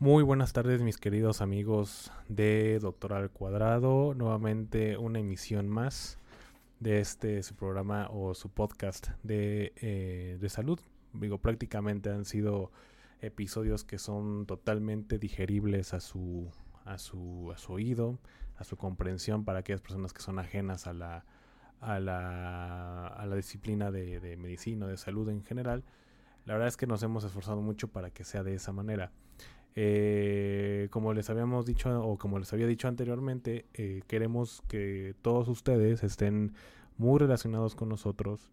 Muy buenas tardes mis queridos amigos de Doctor al Cuadrado. Nuevamente una emisión más de este su programa o su podcast de, eh, de salud. Digo, prácticamente han sido episodios que son totalmente digeribles a su, a su, a su oído, a su comprensión para aquellas personas que son ajenas a la, a la, a la disciplina de, de medicina, de salud en general. La verdad es que nos hemos esforzado mucho para que sea de esa manera. Eh, como les habíamos dicho o como les había dicho anteriormente, eh, queremos que todos ustedes estén muy relacionados con nosotros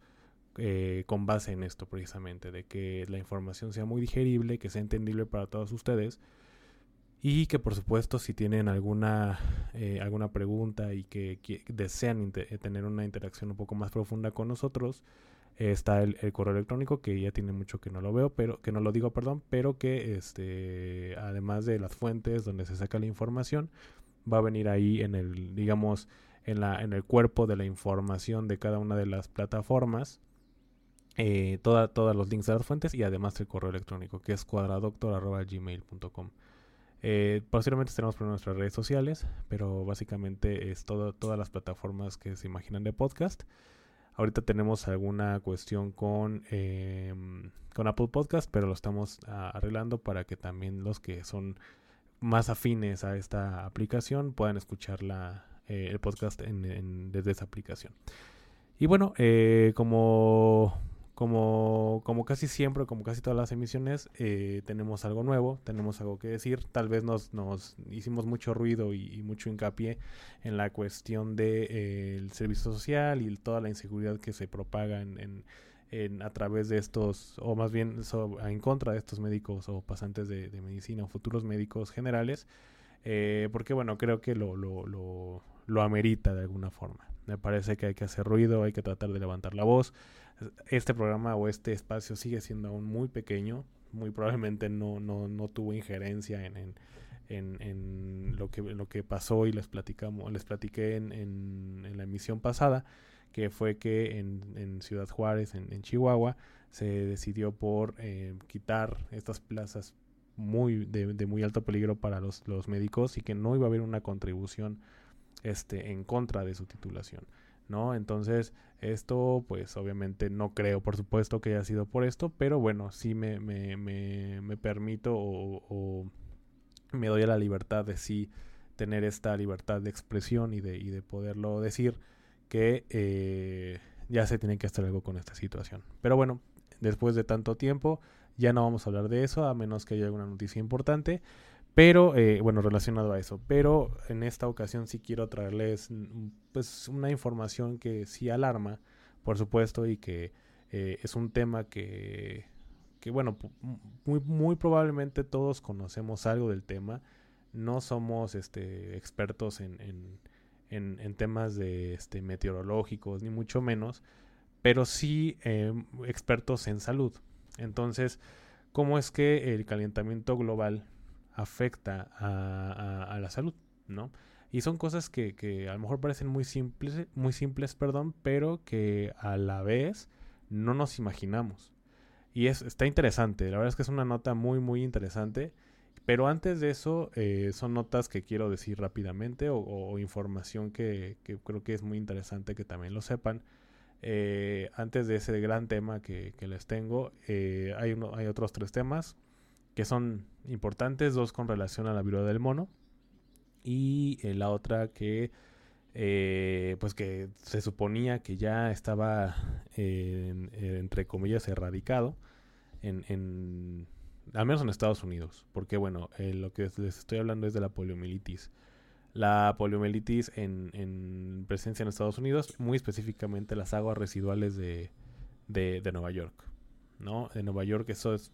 eh, con base en esto precisamente, de que la información sea muy digerible, que sea entendible para todos ustedes. Y que por supuesto si tienen alguna, alguna pregunta y que, que desean tener una interacción un poco más profunda con nosotros, está el, correo electrónico que ya tiene mucho que no lo veo, pero que no lo digo, perdón, pero que este además de las fuentes donde se saca la información, va a venir ahí en el digamos en la en el cuerpo de la información de cada una de las plataformas. Eh, toda, todos los links de las fuentes y además el correo electrónico que es cuadradoctor.gmail.com eh, posiblemente tenemos por nuestras redes sociales, pero básicamente es todo, todas las plataformas que se imaginan de podcast. Ahorita tenemos alguna cuestión con, em, con Apple Podcast, pero lo estamos ah, arreglando para que también los que son más afines a esta aplicación puedan escuchar eh, el podcast desde esa aplicación. Y bueno, eh, como como, como casi siempre, como casi todas las emisiones, eh, tenemos algo nuevo, tenemos algo que decir. Tal vez nos, nos hicimos mucho ruido y, mucho hincapié en la cuestión del de, eh, servicio social y toda la inseguridad que se propaga en, en, a través de estos, o más bien en contra de estos médicos o pasantes de, medicina o futuros médicos generales. Eh, porque bueno, creo que lo, lo, lo, lo amerita de alguna forma. Me parece que hay que hacer ruido, hay que tratar de levantar la voz. Este programa o este espacio sigue siendo aún muy pequeño, muy probablemente no, no, no tuvo injerencia en, en, en, lo, que, lo que pasó y les platicamos, les platiqué en, en, la emisión pasada, que fue que en, Ciudad Juárez, en, Chihuahua, se decidió por eh, quitar estas plazas muy de, de, muy alto peligro para los, los médicos y que no iba a haber una contribución este, en contra de su titulación. ¿no? Entonces, esto, pues obviamente no creo, por supuesto, que haya sido por esto, pero bueno, sí me, me, me, me permito o, me doy a la libertad de sí tener esta libertad de expresión y de, y de poderlo decir que eh, ya se tiene que hacer algo con esta situación. Pero bueno, después de tanto tiempo, ya no vamos a hablar de eso, a menos que haya alguna noticia importante. Pero, eh, bueno, relacionado a eso. Pero en esta ocasión sí quiero traerles pues una información que sí alarma, por supuesto, y que eh, es un tema que, que bueno, muy, probablemente todos conocemos algo del tema. No somos este, expertos en temas de este, meteorológicos, ni mucho menos, pero sí eh, expertos en salud. Entonces, ¿cómo es que el calentamiento global afecta a, la salud, ¿no? Y son cosas que, que, a lo mejor parecen muy simples, muy simples, perdón, pero que a la vez no nos imaginamos. Y es, está interesante, la verdad es que es una nota muy, muy interesante. Pero antes de eso, eh, son notas que quiero decir rápidamente o, información que, creo que es muy interesante que también lo sepan. Eh, antes de ese gran tema que, que les tengo, eh, hay, uno, hay otros tres temas que son importantes, dos con relación a la viruela del mono y eh, la otra que eh, pues que se suponía que ya estaba entre comillas erradicado en, al menos en Estados Unidos porque bueno eh, lo que les estoy hablando es de la poliomielitis. La poliomielitis en, en, presencia en Estados Unidos muy específicamente las aguas residuales de, de, de Nueva York no de Nueva York eso es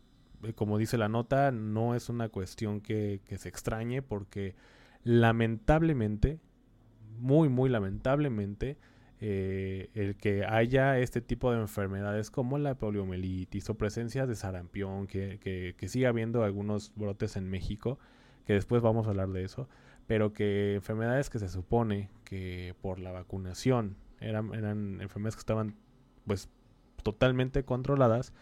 como dice la nota, no es una cuestión que, se extrañe porque lamentablemente, muy, muy lamentablemente, eh, el que haya este tipo de enfermedades como la poliomielitis o presencia de sarampión, que, que, siga habiendo algunos brotes en México, que después vamos a hablar de eso, pero que enfermedades que se supone que por la vacunación eran, eran enfermedades que estaban pues totalmente controladas,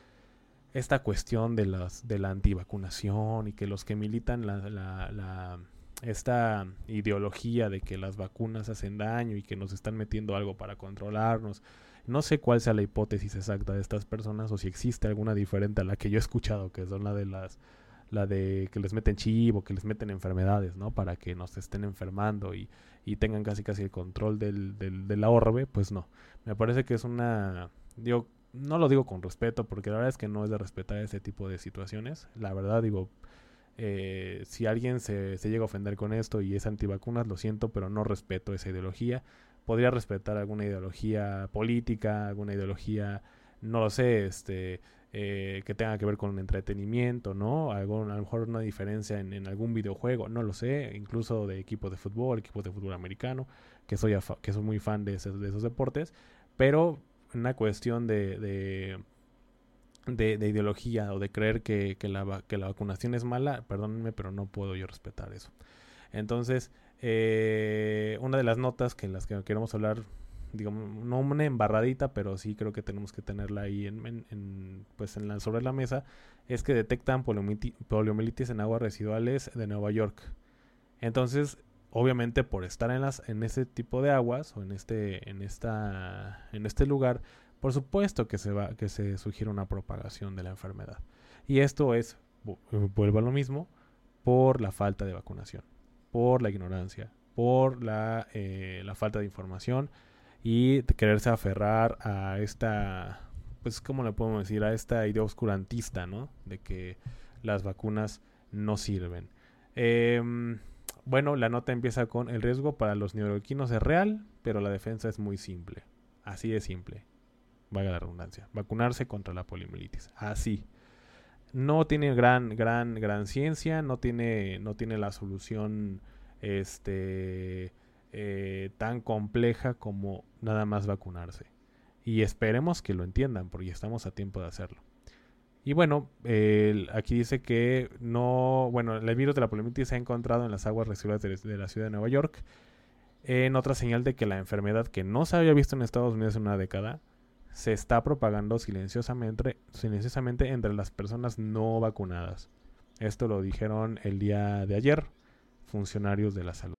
esta cuestión de, las, de la antivacunación y que los que militan la, la, esta ideología de que las vacunas hacen daño y que nos están metiendo algo para controlarnos. No sé cuál sea la hipótesis exacta de estas personas o si existe alguna diferente a la que yo he escuchado, que son la de las la de que les meten chivo, que les meten enfermedades, ¿no? Para que nos estén enfermando y, y tengan casi casi el control del, del, de la orbe, pues no. Me parece que es una, digo, no lo digo con respeto, porque la verdad es que no es de respetar ese tipo de situaciones. La verdad, digo, eh, si alguien se, se, llega a ofender con esto y es antivacunas, lo siento, pero no respeto esa ideología. Podría respetar alguna ideología política, alguna ideología, no lo sé, este, eh, que tenga que ver con entretenimiento, ¿no? Algo, a lo mejor una diferencia en, algún videojuego, no lo sé, incluso de equipos de fútbol, equipos de fútbol americano, que soy, que soy muy fan de, de esos deportes, pero una cuestión de, de, de, ideología o de creer que, que, la, que la vacunación es mala, perdónenme, pero no puedo yo respetar eso. Entonces, eh, una de las notas que las que queremos hablar, digamos, no una embarradita, pero sí creo que tenemos que tenerla ahí en, en, pues en la, sobre la mesa, es que detectan poliomielitis en aguas residuales de Nueva York. Entonces, obviamente por estar en las en ese tipo de aguas o en este en esta en este lugar por supuesto que se va que se sugiere una propagación de la enfermedad. Y esto es vuelvo a lo mismo por la falta de vacunación por la ignorancia por la, eh, la falta de información y quererse aferrar a esta pues cómo le podemos decir a esta idea oscurantista no de que las vacunas no sirven. Eh, bueno, la nota empieza con el riesgo para los neoyorquinos es real, pero la defensa es muy simple. Así de simple. Vaya la redundancia. Vacunarse contra la poliomielitis. Así. No tiene gran, gran, gran ciencia, no tiene, no tiene la solución este, eh, tan compleja como nada más vacunarse. Y esperemos que lo entiendan, porque estamos a tiempo de hacerlo. Y bueno, aquí dice que no, bueno, el virus de la poliomielitis se ha encontrado en las aguas residuales de, la ciudad de Nueva York. En otra señal de que la enfermedad que no se había visto en Estados Unidos en una década se está propagando silenciosamente, silenciosamente entre las personas no vacunadas. Esto lo dijeron el día de ayer funcionarios de la salud.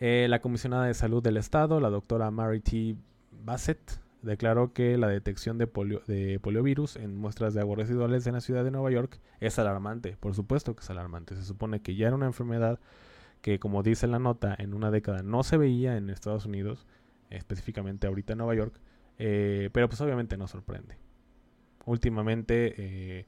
Eh, la comisionada de salud del estado, la doctora Mary T. Bassett, declaró que la detección de, polio, de poliovirus en muestras de aguas residuales en la ciudad de Nueva York es alarmante. Por supuesto que es alarmante. Se supone que ya era una enfermedad que, como dice la nota, en una década no se veía en Estados Unidos, específicamente ahorita en Nueva York, eh, pero pues obviamente no sorprende. Últimamente eh,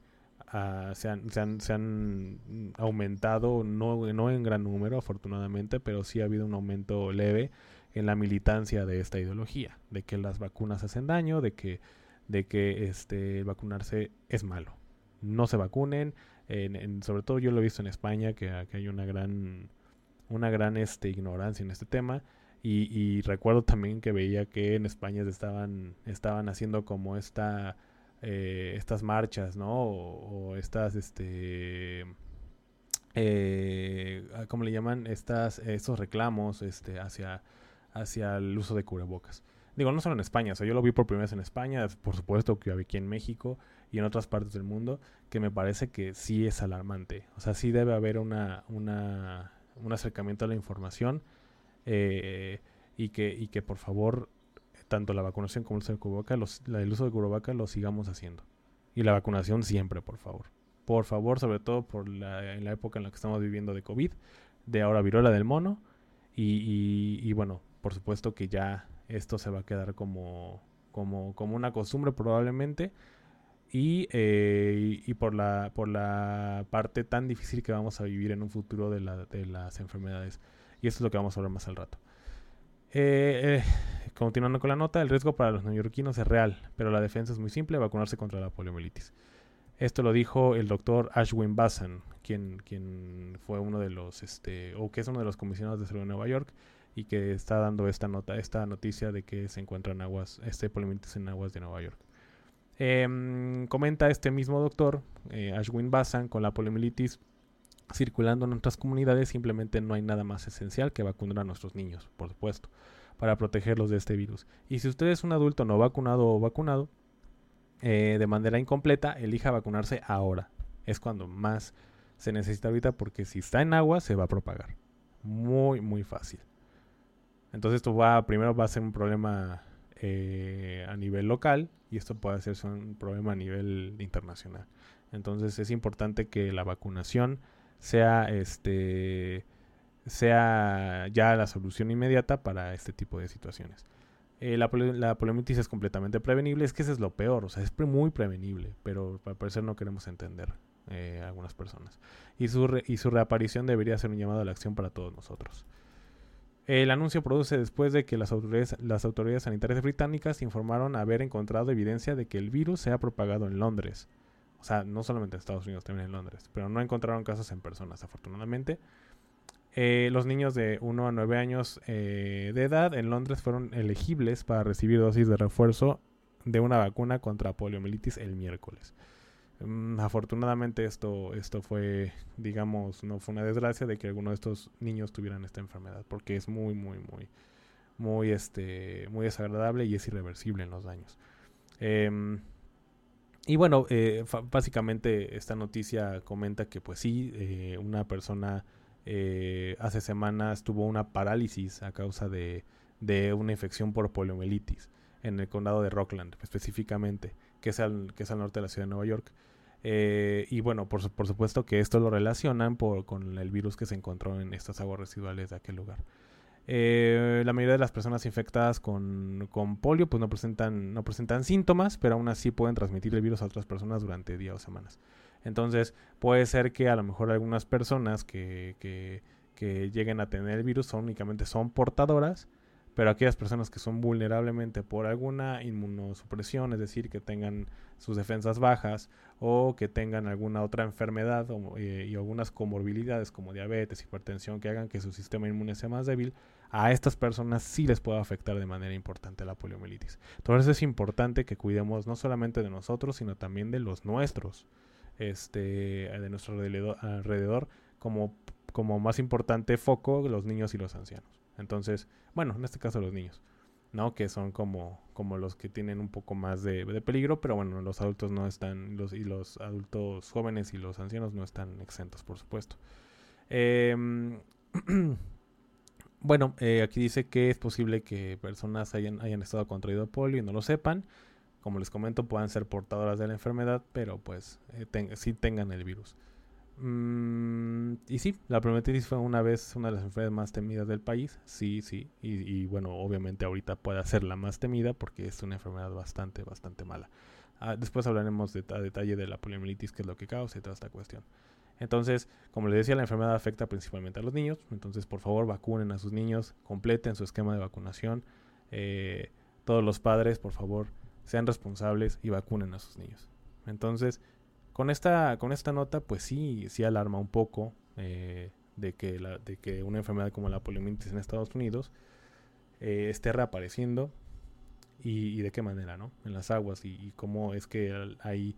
se, han, se, han, aumentado, no, no en gran número afortunadamente, pero sí ha habido un aumento leve en la militancia de esta ideología, de que las vacunas hacen daño, de que, de que este, vacunarse es malo. No se vacunen, en, sobre todo yo lo he visto en España, que, hay una gran, una gran este, ignorancia en este tema. Y, y, recuerdo también que veía que en España estaban, estaban haciendo como esta eh, estas marchas, ¿no? O, estas, este, eh, ah, ¿cómo le llaman? Estas, estos reclamos, este, hacia, hacia el uso de cubrebocas. Digo, no solo en España, o sea, yo lo vi por primera vez en España, por supuesto que aquí en México y en otras partes del mundo, que me parece que sí es alarmante. O sea, sí debe haber una, una un acercamiento a la información eh, y, que, y que por favor tanto la vacunación como el uso de cubreboca, los, el uso de cubreboca lo sigamos haciendo. Y la vacunación siempre, por favor. Por favor, sobre todo por la, en la época en la que estamos viviendo de COVID, de ahora viruela del mono. Y, bueno, por supuesto que ya esto se va a quedar como, como, como una costumbre probablemente. Y, eh, y, por, la, por la parte tan difícil que vamos a vivir en un futuro de, la, de las enfermedades. Y esto es lo que vamos a hablar más al rato. Eh, eh, continuando con la nota, el riesgo para los neoyorquinos es real, pero la defensa es muy simple, vacunarse contra la poliomielitis. Esto lo dijo el doctor Ashwin Bassan, quien, quien fue uno de los, este, o que es uno de los comisionados de salud de Nueva York y que está dando esta nota, esta noticia de que se encuentran aguas, este poliomielitis en aguas de Nueva York. Em, comenta este mismo doctor, eh, Ashwin Bassan, con la poliomielitis circulando en nuestras comunidades, simplemente no hay nada más esencial que vacunar a nuestros niños, por supuesto, para protegerlos de este virus. Y si usted es un adulto no vacunado o vacunado, eh, de manera incompleta, elija vacunarse ahora. Es cuando más se necesita ahorita porque si está en agua se va a propagar. Muy, muy fácil. Entonces esto va, primero va a ser un problema eh, a nivel local y esto puede hacerse un problema a nivel internacional. Entonces es importante que la vacunación sea este sea ya la solución inmediata para este tipo de situaciones. Eh, la, la es completamente prevenible, es que eso es lo peor, o sea, es muy prevenible, pero al parecer no queremos entender eh, algunas personas. Y su, y su reaparición debería ser un llamado a la acción para todos nosotros. El anuncio produce después de que las autoridades, las autoridades sanitarias británicas informaron haber encontrado evidencia de que el virus se ha propagado en Londres. O sea, no solamente en Estados Unidos, también en Londres. Pero no encontraron casos en personas, afortunadamente. Eh, los niños de 1 a 9 años eh, de edad en Londres fueron elegibles para recibir dosis de refuerzo de una vacuna contra poliomielitis el miércoles. Mm, afortunadamente esto, esto fue, digamos, no fue una desgracia de que alguno de estos niños tuvieran esta enfermedad, porque es muy, muy, muy, muy, este, muy desagradable y es irreversible en los daños. Eh, y bueno, eh, básicamente esta noticia comenta que pues sí, eh, una persona eh, hace semanas tuvo una parálisis a causa de, una infección por poliomielitis en el condado de Rockland específicamente, que es al, norte de la ciudad de Nueva York. y bueno, por, supuesto que esto lo relacionan con el virus que se encontró en estas aguas residuales de aquel lugar. Eh, la mayoría de las personas infectadas con, con, polio pues no presentan, no presentan síntomas, pero aún así pueden transmitir el virus a otras personas durante días o semanas. Entonces puede ser que a lo mejor algunas personas que, que, que lleguen a tener el virus son, únicamente son portadoras, pero aquellas personas que son vulnerablemente por alguna inmunosupresión, es decir, que tengan sus defensas bajas o que tengan alguna otra enfermedad eh, y algunas comorbilidades como diabetes, hipertensión, que hagan que su sistema inmune sea más débil, a estas personas sí les puede afectar de manera importante la poliomielitis. Entonces es importante que cuidemos no solamente de nosotros, sino también de los nuestros, este, de nuestro alrededor, como, como más importante foco los niños y los ancianos. Entonces, bueno, en este caso los niños, ¿no? Que son como, como los que tienen un poco más de, peligro, pero bueno, los adultos no están, los, y los adultos jóvenes y los ancianos no están exentos, por supuesto. Em, bueno, eh, aquí dice que es posible que personas hayan, hayan estado contraído polio y no lo sepan. Como les comento, puedan ser portadoras de la enfermedad, pero pues eh, sí tengan el virus. Mm, y sí, la poliomielitis fue una vez una de las enfermedades más temidas del país. Sí, sí. Y, bueno, obviamente ahorita puede ser la más temida porque es una enfermedad bastante, bastante mala. Ah, después hablaremos de, a detalle de la poliomielitis, qué es lo que causa y toda esta cuestión. Entonces, como les decía, la enfermedad afecta principalmente a los niños. Entonces, por favor, vacunen a sus niños, completen su esquema de vacunación. Eh, todos los padres, por favor, sean responsables y vacunen a sus niños. Entonces, con esta, con esta nota, pues sí, sí alarma un poco eh, de, que la, de que una enfermedad como la poliomielitis en Estados Unidos eh, esté reapareciendo y, de qué manera, ¿no? En las aguas y, cómo es que hay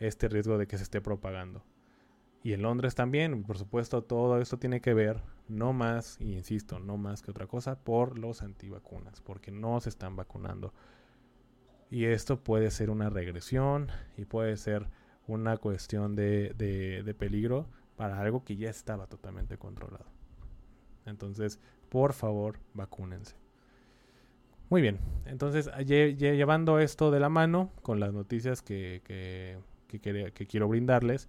este riesgo de que se esté propagando. Y en Londres también, por supuesto, todo esto tiene que ver, no más, y insisto, no más que otra cosa, por los antivacunas, porque no se están vacunando. Y esto puede ser una regresión y puede ser una cuestión de, de, peligro para algo que ya estaba totalmente controlado. Entonces, por favor, vacúnense. Muy bien, entonces llevando esto de la mano con las noticias que, que, que, quiero brindarles,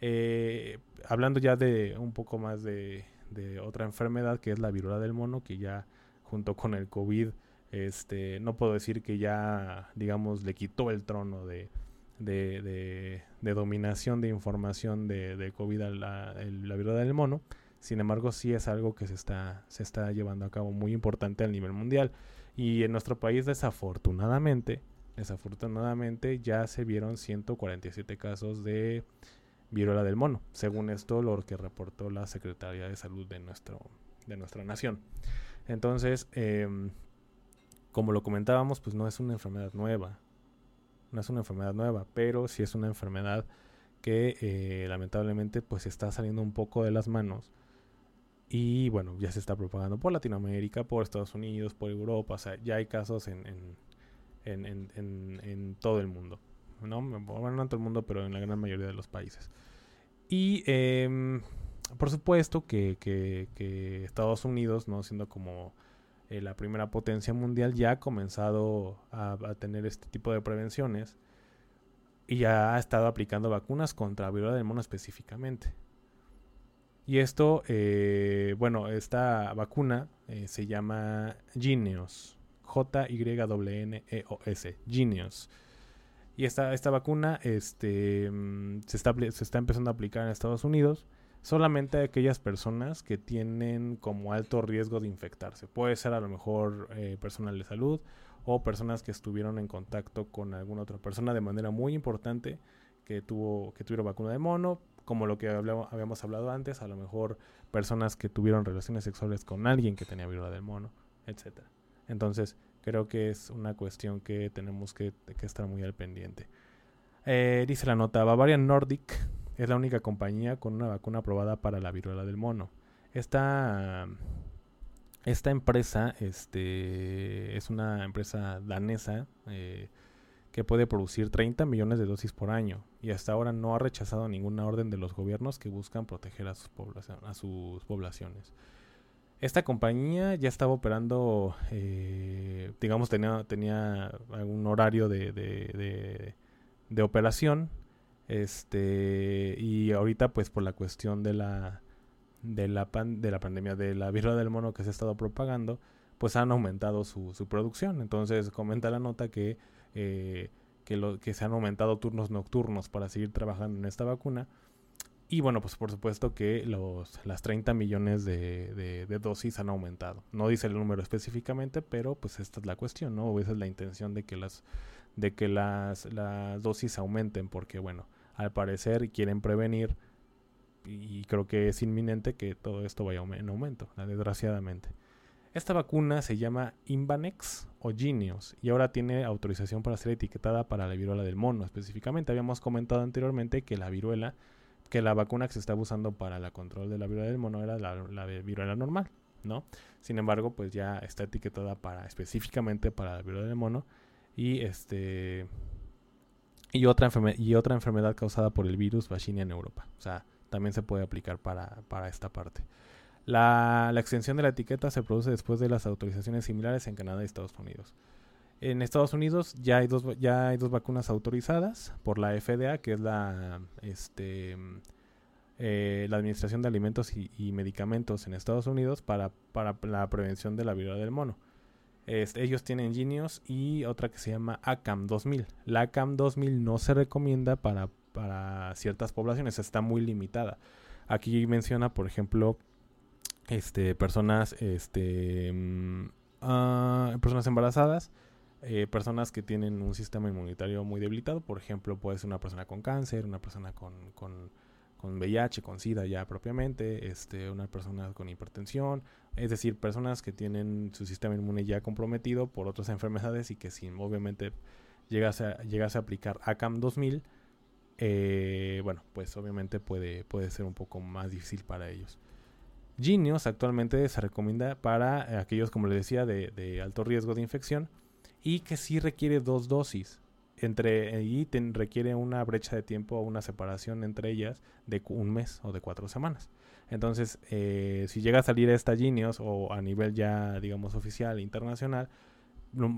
eh, hablando ya de un poco más de, de, otra enfermedad que es la viruela del mono, que ya junto con el COVID, este, no puedo decir que ya, digamos, le quitó el trono de, de, de, dominación de información de, COVID a la, la, viruela del mono. Sin embargo, sí es algo que se está, se está llevando a cabo muy importante a nivel mundial. Y en nuestro país, desafortunadamente, desafortunadamente ya se vieron 147 casos de viruela del mono, según esto lo que reportó la Secretaría de Salud de, nuestro, de nuestra nación. Entonces, em, como lo comentábamos, pues no es una enfermedad nueva, no es una enfermedad nueva, pero sí es una enfermedad que eh, lamentablemente pues está saliendo un poco de las manos y bueno, ya se está propagando por Latinoamérica, por Estados Unidos, por Europa, o sea, ya hay casos en, en, en, en todo el mundo. ¿no? Bueno, no en todo el mundo, pero en la gran mayoría de los países. Y em, por supuesto que, que, Estados Unidos, ¿no? siendo como eh, la primera potencia mundial, ya ha comenzado a, tener este tipo de prevenciones y ya ha estado aplicando vacunas contra viruela del mono específicamente. Y esto, eh, bueno, esta vacuna eh, se llama Gineos. J-Y-N-E-O-S. Gineos. Y esta, esta vacuna este, mm, se, está, se está empezando a aplicar en Estados Unidos solamente aquellas personas que tienen como alto riesgo de infectarse. Puede ser a lo mejor eh, personal de salud o personas que estuvieron en contacto con alguna otra persona de manera muy importante que tuvo que tuvieron vacuna de mono, como lo que habíamos hablado antes, a lo mejor personas que tuvieron relaciones sexuales con alguien que tenía viruela del mono, etcétera. Entonces, creo que es una cuestión que tenemos que, estar muy al pendiente. Eh, dice la nota, Bavarian Nordic es la única compañía con una vacuna aprobada para la viruela del mono. Esta, esta empresa este, es una empresa danesa eh, que puede producir 30 millones de dosis por año y hasta ahora no ha rechazado ninguna orden de los gobiernos que buscan proteger a sus, a sus poblaciones. Esta compañía ya estaba operando, eh, digamos, tenía, tenía algún horario de, de, de, operación. Este, y ahorita, pues, por la cuestión de la, de la, de la pandemia de la viruela del mono que se ha estado propagando, pues han aumentado su, su producción. Entonces, comenta la nota que, eh, que, lo, que se han aumentado turnos nocturnos para seguir trabajando en esta vacuna y bueno, pues por supuesto que los, las 30 millones de, dosis han aumentado. No dice el número específicamente, pero pues esta es la cuestión, ¿no? esa es la intención de que las, de que las, las dosis aumenten, porque bueno, al parecer quieren prevenir y creo que es inminente que todo esto vaya en aumento, desgraciadamente. Esta vacuna se llama Invanex o Genius y ahora tiene autorización para ser etiquetada para la viruela del mono. Específicamente habíamos comentado anteriormente que la viruela que la vacuna que se estaba usando para el control de la viruela del mono era la, viruela normal, ¿no? Sin embargo, pues ya está etiquetada para específicamente para la viruela del mono y este y otra y otra enfermedad causada por el virus Vaccinia en Europa. O sea, también se puede aplicar para, para esta parte. La, la, extensión de la etiqueta se produce después de las autorizaciones similares en Canadá y Estados Unidos. En Estados Unidos ya hay dos, ya hay dos vacunas autorizadas por la FDA, que es la, este, eh, la Administración de Alimentos y, Medicamentos en Estados Unidos para, para la prevención de la viruela del mono. Ellos tienen Genius y otra que se llama ACAM 2000. La ACAM 2000 no se recomienda para, para ciertas poblaciones, está muy limitada. Aquí menciona, por ejemplo, este, personas, este, mm, ah, personas embarazadas, eh, personas que tienen un sistema inmunitario muy debilitado, por ejemplo, puede ser una persona con cáncer, una persona con, con, con VIH, con SIDA ya propiamente, este, una persona con hipertensión, es decir, personas que tienen su sistema inmune ya comprometido por otras enfermedades y que si obviamente llegase a, llegase a aplicar ACAM 2000, eh, bueno, pues obviamente puede, puede ser un poco más difícil para ellos. Genius actualmente se recomienda para aquellos, como les decía, de, de alto riesgo de infección y que sí requiere dos dosis. Entre, y requiere una brecha de tiempo o una separación entre ellas de un mes o de cuatro semanas. Entonces, eh, si llega a salir esta Genius o a nivel ya, digamos, oficial, internacional,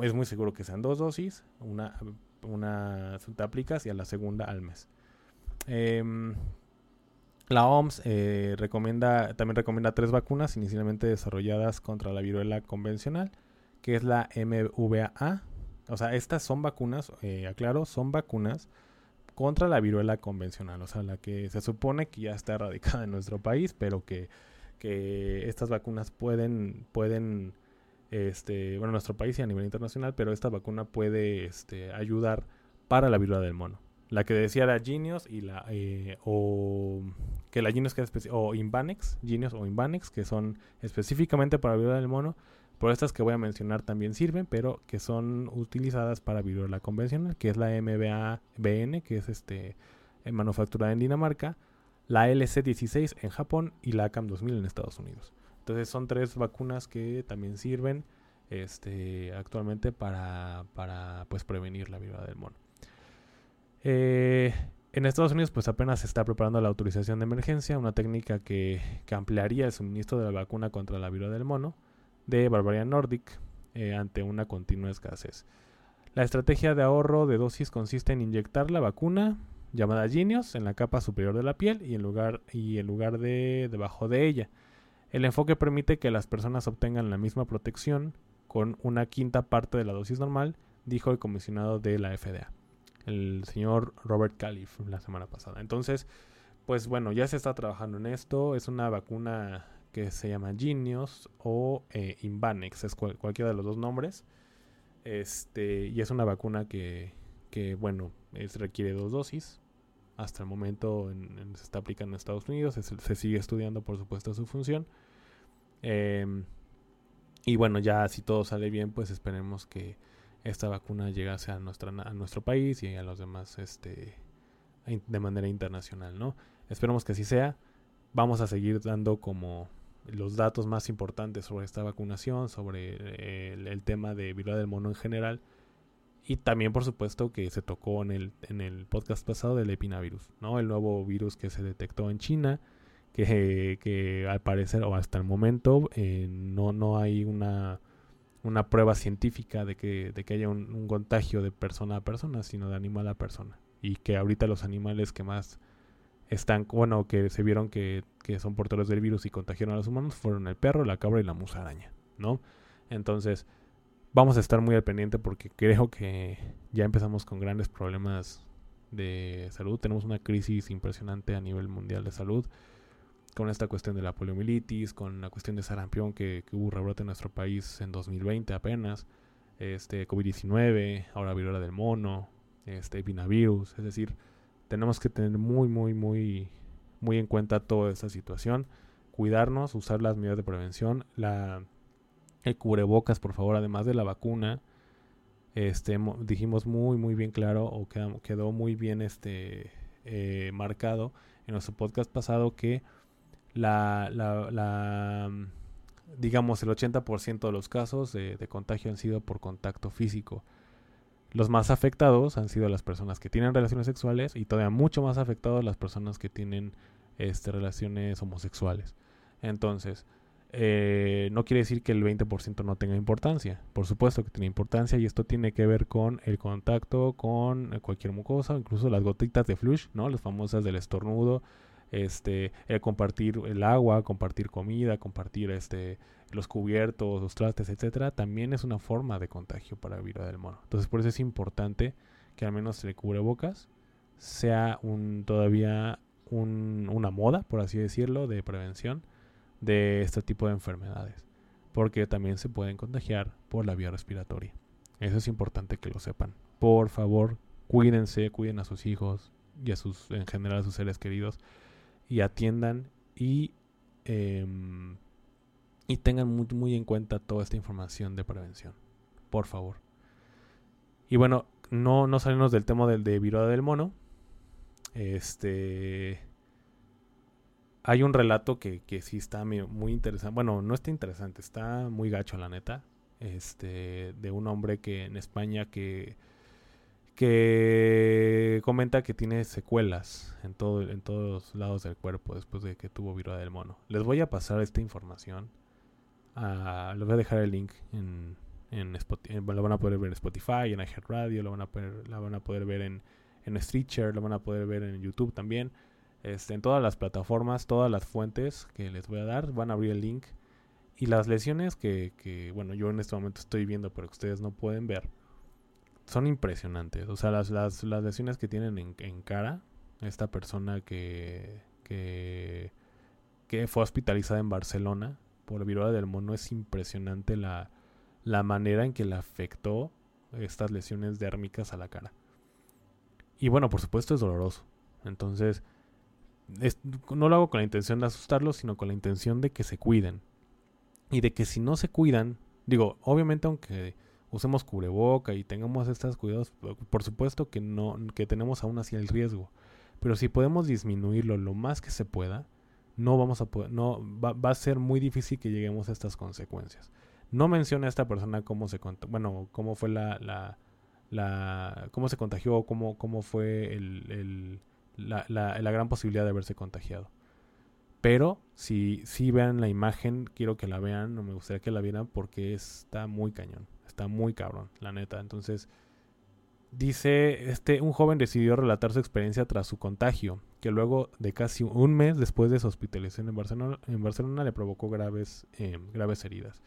es muy seguro que sean dos dosis, una, una te aplicas y a la segunda al mes. Em, la OMS eh, recomienda, también recomienda tres vacunas inicialmente desarrolladas contra la viruela convencional que es la MVA. O sea, estas son vacunas, eh, aclaro, son vacunas contra la viruela convencional, o sea, la que se supone que ya está erradicada en nuestro país, pero que, que estas vacunas pueden, pueden este, bueno, nuestro país y a nivel internacional, pero esta vacuna puede este, ayudar para la viruela del mono. La que decía era Genius y la eh, o que la Genius que es o Invanex, Genius o Invanex, que son específicamente para la viruela del mono. Por estas que voy a mencionar también sirven, pero que son utilizadas para viruela convencional, que es la MBA-BN, que es este manufacturada en Dinamarca, la LC16 en Japón y la ACAM 2000 en Estados Unidos. Entonces son tres vacunas que también sirven este, actualmente para, para pues, prevenir la viruela del mono. Eh, en Estados Unidos pues apenas se está preparando la autorización de emergencia, una técnica que, ampliaría el suministro de la vacuna contra la viruela del mono de Barbarian Nordic eh, ante una continua escasez. La estrategia de ahorro de dosis consiste en inyectar la vacuna llamada Genius en la capa superior de la piel y en lugar, y en lugar de debajo de ella. El enfoque permite que las personas obtengan la misma protección con una quinta parte de la dosis normal, dijo el comisionado de la FDA, el señor Robert Califf, la semana pasada. Entonces, pues bueno, ya se está trabajando en esto. Es una vacuna que se llama Genius o eh, Invanex, es cualquiera de los dos nombres. Este, y es una vacuna que, que bueno, requiere dos dosis. Hasta el momento se está aplicando en Estados Unidos, se, sigue estudiando por supuesto su función. Em, y bueno, ya si todo sale bien, pues esperemos que esta vacuna llegase a, nuestra, a nuestro país y a los demás este, de manera internacional, ¿no? Esperemos que así sea. Vamos a seguir dando como los datos más importantes sobre esta vacunación, sobre el, el tema de viruela del mono en general y también, por supuesto, que se tocó en el, en el podcast pasado del epinavirus, ¿no? El nuevo virus que se detectó en China, que, que al parecer, o hasta el momento, eh, no, no hay una, una prueba científica de que, de que haya un, contagio de persona a persona, sino de animal a persona. Y que ahorita los animales que más están, bueno, que se vieron que, que son portadores del virus y contagiaron a los humanos fueron el perro, la cabra y la musaraña, ¿no? Entonces, vamos a estar muy al pendiente porque creo que ya empezamos con grandes problemas de salud. Tenemos una crisis impresionante a nivel mundial de salud con esta cuestión de la poliomielitis, con la cuestión de sarampión que, hubo rebrote en nuestro país en 2020 apenas, este COVID-19, ahora viruela del mono, este virus, es decir, tenemos que tener muy muy muy muy en cuenta toda esta situación, cuidarnos, usar las medidas de prevención, la el cubrebocas, por favor, además de la vacuna. Este, dijimos muy, muy bien claro, o quedó, muy bien este, eh, marcado en nuestro podcast pasado que la, la, digamos, el 80% de los casos de, contagio han sido por contacto físico. Los más afectados han sido las personas que tienen relaciones sexuales y todavía mucho más afectados las personas que tienen este, relaciones homosexuales. Entonces, eh, no quiere decir que el 20% no tenga importancia. Por supuesto que tiene importancia y esto tiene que ver con el contacto con cualquier mucosa, incluso las gotitas de flush, ¿no? Las famosas del estornudo, este, el compartir el agua, compartir comida, compartir este, los cubiertos, los trastes, etcétera, también es una forma de contagio para la viruela del mono. Entonces, por eso es importante que al menos el cubrebocas sea un todavía un, una moda, por así decirlo, de prevención de este tipo de enfermedades, porque también se pueden contagiar por la vía respiratoria. Eso es importante que lo sepan. Por favor, cuídense, cuiden a sus hijos y a sus, en general a sus seres queridos y atiendan y, em, y tengan muy, muy en cuenta toda esta información de prevención. Por favor. Y bueno, no, no salimos del tema del de viruela del mono. Este hay un relato que, que sí está muy interesante. Bueno, no está interesante, está muy gacho, la neta. Este, de un hombre que en España que, que comenta que tiene secuelas en, todo, en todos lados del cuerpo después de que tuvo viruela del mono. Les voy a pasar esta información. Uh, les voy a dejar el link en, en Spotify. Lo van a poder ver en Spotify, en iHeartRadio, lo van a poder, la van a poder ver en, en Stitcher, lo van a poder ver en YouTube también. Este, en todas las plataformas, todas las fuentes que les voy a dar, van a abrir el link. Y las lesiones que, que bueno, yo en este momento estoy viendo, pero que ustedes no pueden ver, son impresionantes. O sea, las, las, las lesiones que tienen en, en, cara, esta persona que, que, que fue hospitalizada en Barcelona por viruela del mono, es impresionante la, la manera en que le afectó estas lesiones dérmicas a la cara. Y bueno, por supuesto es doloroso. Entonces, no lo hago con la intención de asustarlos, sino con la intención de que se cuiden. Y de que si no se cuidan, digo, obviamente aunque usemos cubreboca y tengamos estos cuidados, por supuesto que no, que tenemos aún así el riesgo. Pero si podemos disminuirlo lo más que se pueda, no vamos a poder, no, va, va a ser muy difícil que lleguemos a estas consecuencias. No menciona a esta persona cómo se bueno, cómo fue la, la, cómo se contagió, cómo, cómo fue el, la, gran posibilidad de haberse contagiado. Pero si, si vean la imagen, quiero que la vean, no me gustaría que la vieran porque está muy cañón, está muy cabrón, la neta. Entonces, dice, este, un joven decidió relatar su experiencia tras su contagio, que luego de casi un mes después de su hospitalización en Barcelona, en Barcelona le provocó graves, eh, graves heridas.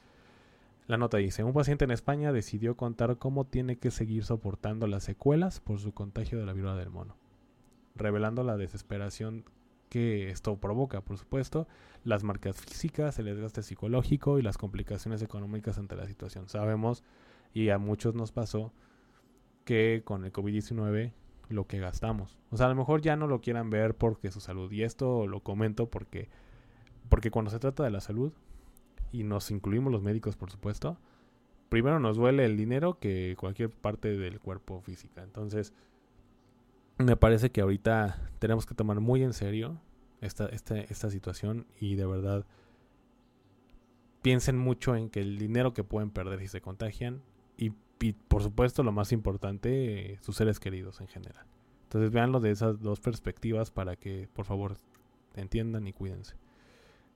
La nota dice, un paciente en España decidió contar cómo tiene que seguir soportando las secuelas por su contagio de la viruela del mono, revelando la desesperación que esto provoca, por supuesto, las marcas físicas, el desgaste psicológico y las complicaciones económicas ante la situación. Sabemos, y a muchos nos pasó, que con el COVID-19 lo que gastamos. O sea, a lo mejor ya no lo quieran ver porque su salud. Y esto lo comento porque, porque cuando se trata de la salud, y nos incluimos los médicos, por supuesto, primero nos duele el dinero que cualquier parte del cuerpo física. Entonces, me parece que ahorita tenemos que tomar muy en serio esta, esta, esta situación y de verdad piensen mucho en que el dinero que pueden perder si se contagian y, por supuesto lo más importante, sus seres queridos en general. Entonces veanlo de esas dos perspectivas para que por favor entiendan y cuídense.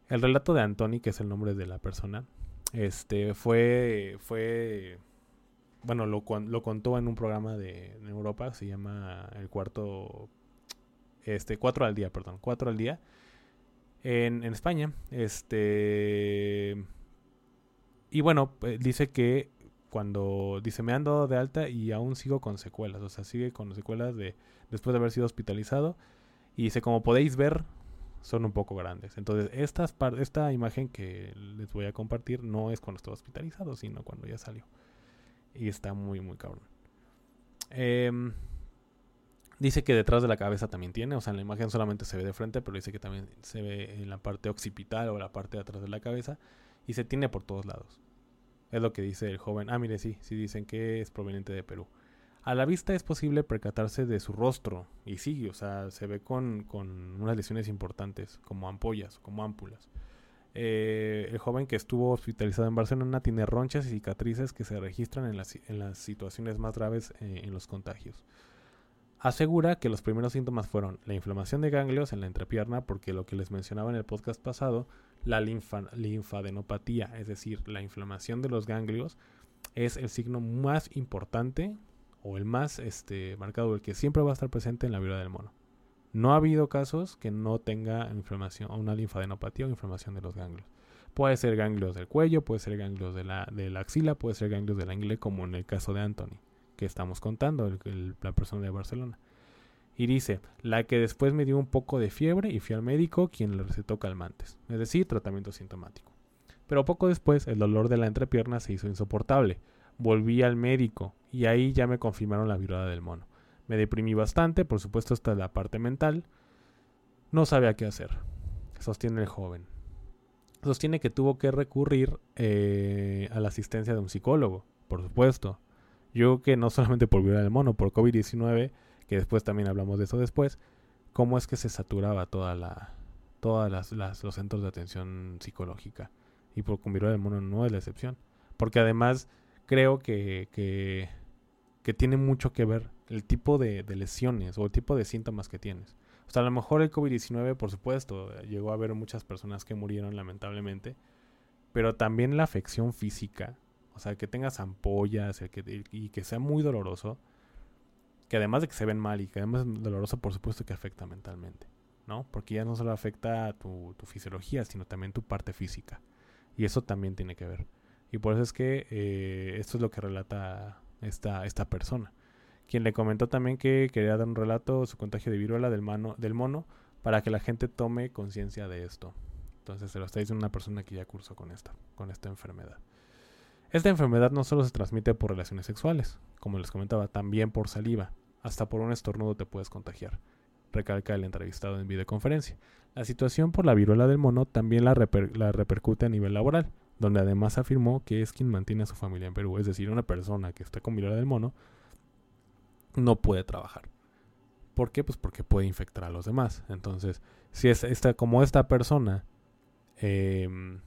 El relato de Anthony, que es el nombre de la persona, este fue fue bueno, lo, lo contó en un programa de Europa, se llama El Cuarto este 4 al día, perdón, 4 al día en, en España, este y bueno, eh, dice que cuando dice me han dado de alta y aún sigo con secuelas, o sea, sigue con secuelas de después de haber sido hospitalizado y dice como podéis ver son un poco grandes. Entonces, estas esta imagen que les voy a compartir no es cuando estuvo hospitalizado, sino cuando ya salió. Y está muy, muy cabrón. Em, dice que detrás de la cabeza también tiene, o sea, en la imagen solamente se ve de frente, pero dice que también se ve en la parte occipital o la parte de atrás de la cabeza y se tiene por todos lados. Es lo que dice el joven. Ah, mire, sí, sí dicen que es proveniente de Perú. A la vista es posible percatarse de su rostro, y sí, o sea, se ve con, con unas lesiones importantes, como ampollas, como ámpulas. Eh, el joven que estuvo hospitalizado en Barcelona tiene ronchas y cicatrices que se registran en las, situaciones más graves eh, en los contagios. Asegura que los primeros síntomas fueron la inflamación de ganglios en la entrepierna, porque lo que les mencionaba en el podcast pasado, la linfadenopatía, es decir, la inflamación de los ganglios, es el signo más importante o el más este, marcado, el que siempre va a estar presente en la viruela del mono. No ha habido casos que no tenga inflamación o una linfadenopatía o inflamación de los ganglios. Puede ser ganglios del cuello, puede ser ganglios de la, axila, puede ser ganglios de la ingle, como en el caso de Anthony, que estamos contando, la persona de Barcelona. Y dice, la que después me dio un poco de fiebre y fui al médico quien le recetó calmantes, es decir, tratamiento sintomático. Pero poco después el dolor de la entrepierna se hizo insoportable. Volví al médico y ahí ya me confirmaron la viruela del mono. Me deprimí bastante, por supuesto hasta la parte mental. No sabía qué hacer, sostiene el joven. Sostiene que tuvo que recurrir eh, a la asistencia de un psicólogo, por supuesto. Yo que no solamente por viruela del mono, por COVID-19, que después también hablamos de eso después, cómo es que se saturaba toda la, todas las, los centros de atención psicológica. Y por con viruela del mono no es la excepción. Porque además creo que, que que tiene mucho que ver el tipo de, lesiones o el tipo de síntomas que tienes. O sea, a lo mejor el COVID-19, por supuesto, llegó a haber muchas personas que murieron lamentablemente, pero también la afección física, o sea, que tengas ampollas y que sea muy doloroso, que además de que se ven mal y que además es doloroso, por supuesto que afecta mentalmente, ¿no? Porque ya no solo afecta a tu, tu fisiología, sino también tu parte física. Y eso también tiene que ver. Y por eso es que eh, esto es lo que relata esta, esta persona, quien le comentó también que quería dar un relato su contagio de viruela del, mano, del mono para que la gente tome conciencia de esto. Entonces se lo está diciendo una persona que ya cursó con esta, con esta enfermedad. Esta enfermedad no solo se transmite por relaciones sexuales, como les comentaba, también por saliva. Hasta por un estornudo te puedes contagiar, recalca el entrevistado en videoconferencia. La situación por la viruela del mono también la, la repercute a nivel laboral, donde además afirmó que es quien mantiene a su familia en Perú, es decir, una persona que está con viruela del mono no puede trabajar. ¿Por qué? Pues porque puede infectar a los demás. Entonces, si es esta, como esta persona em,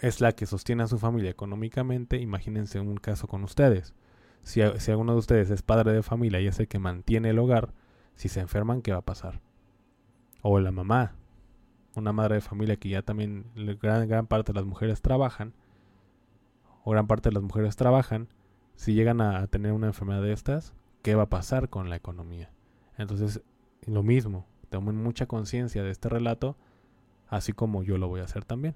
es la que sostiene a su familia económicamente, imagínense un caso con ustedes. Si, si alguno de ustedes es padre de familia y es el que mantiene el hogar, si se enferman, ¿qué va a pasar? O la mamá, una madre de familia que ya también gran, gran parte de las mujeres trabajan, o gran parte de las mujeres trabajan, si llegan a tener una enfermedad de estas, ¿qué va a pasar con la economía? Entonces, lo mismo, tomen mucha conciencia de este relato, así como yo lo voy a hacer también.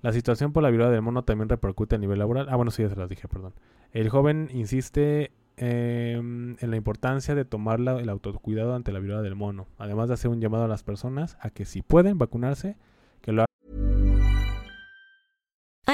La situación por la viruela del mono también repercute a nivel laboral. Ah, bueno, sí, ya se las dije, perdón. El joven insiste em, en la importancia de tomar el autocuidado ante la viruela del mono, además de hacer un llamado a las personas a que si pueden vacunarse, que lo.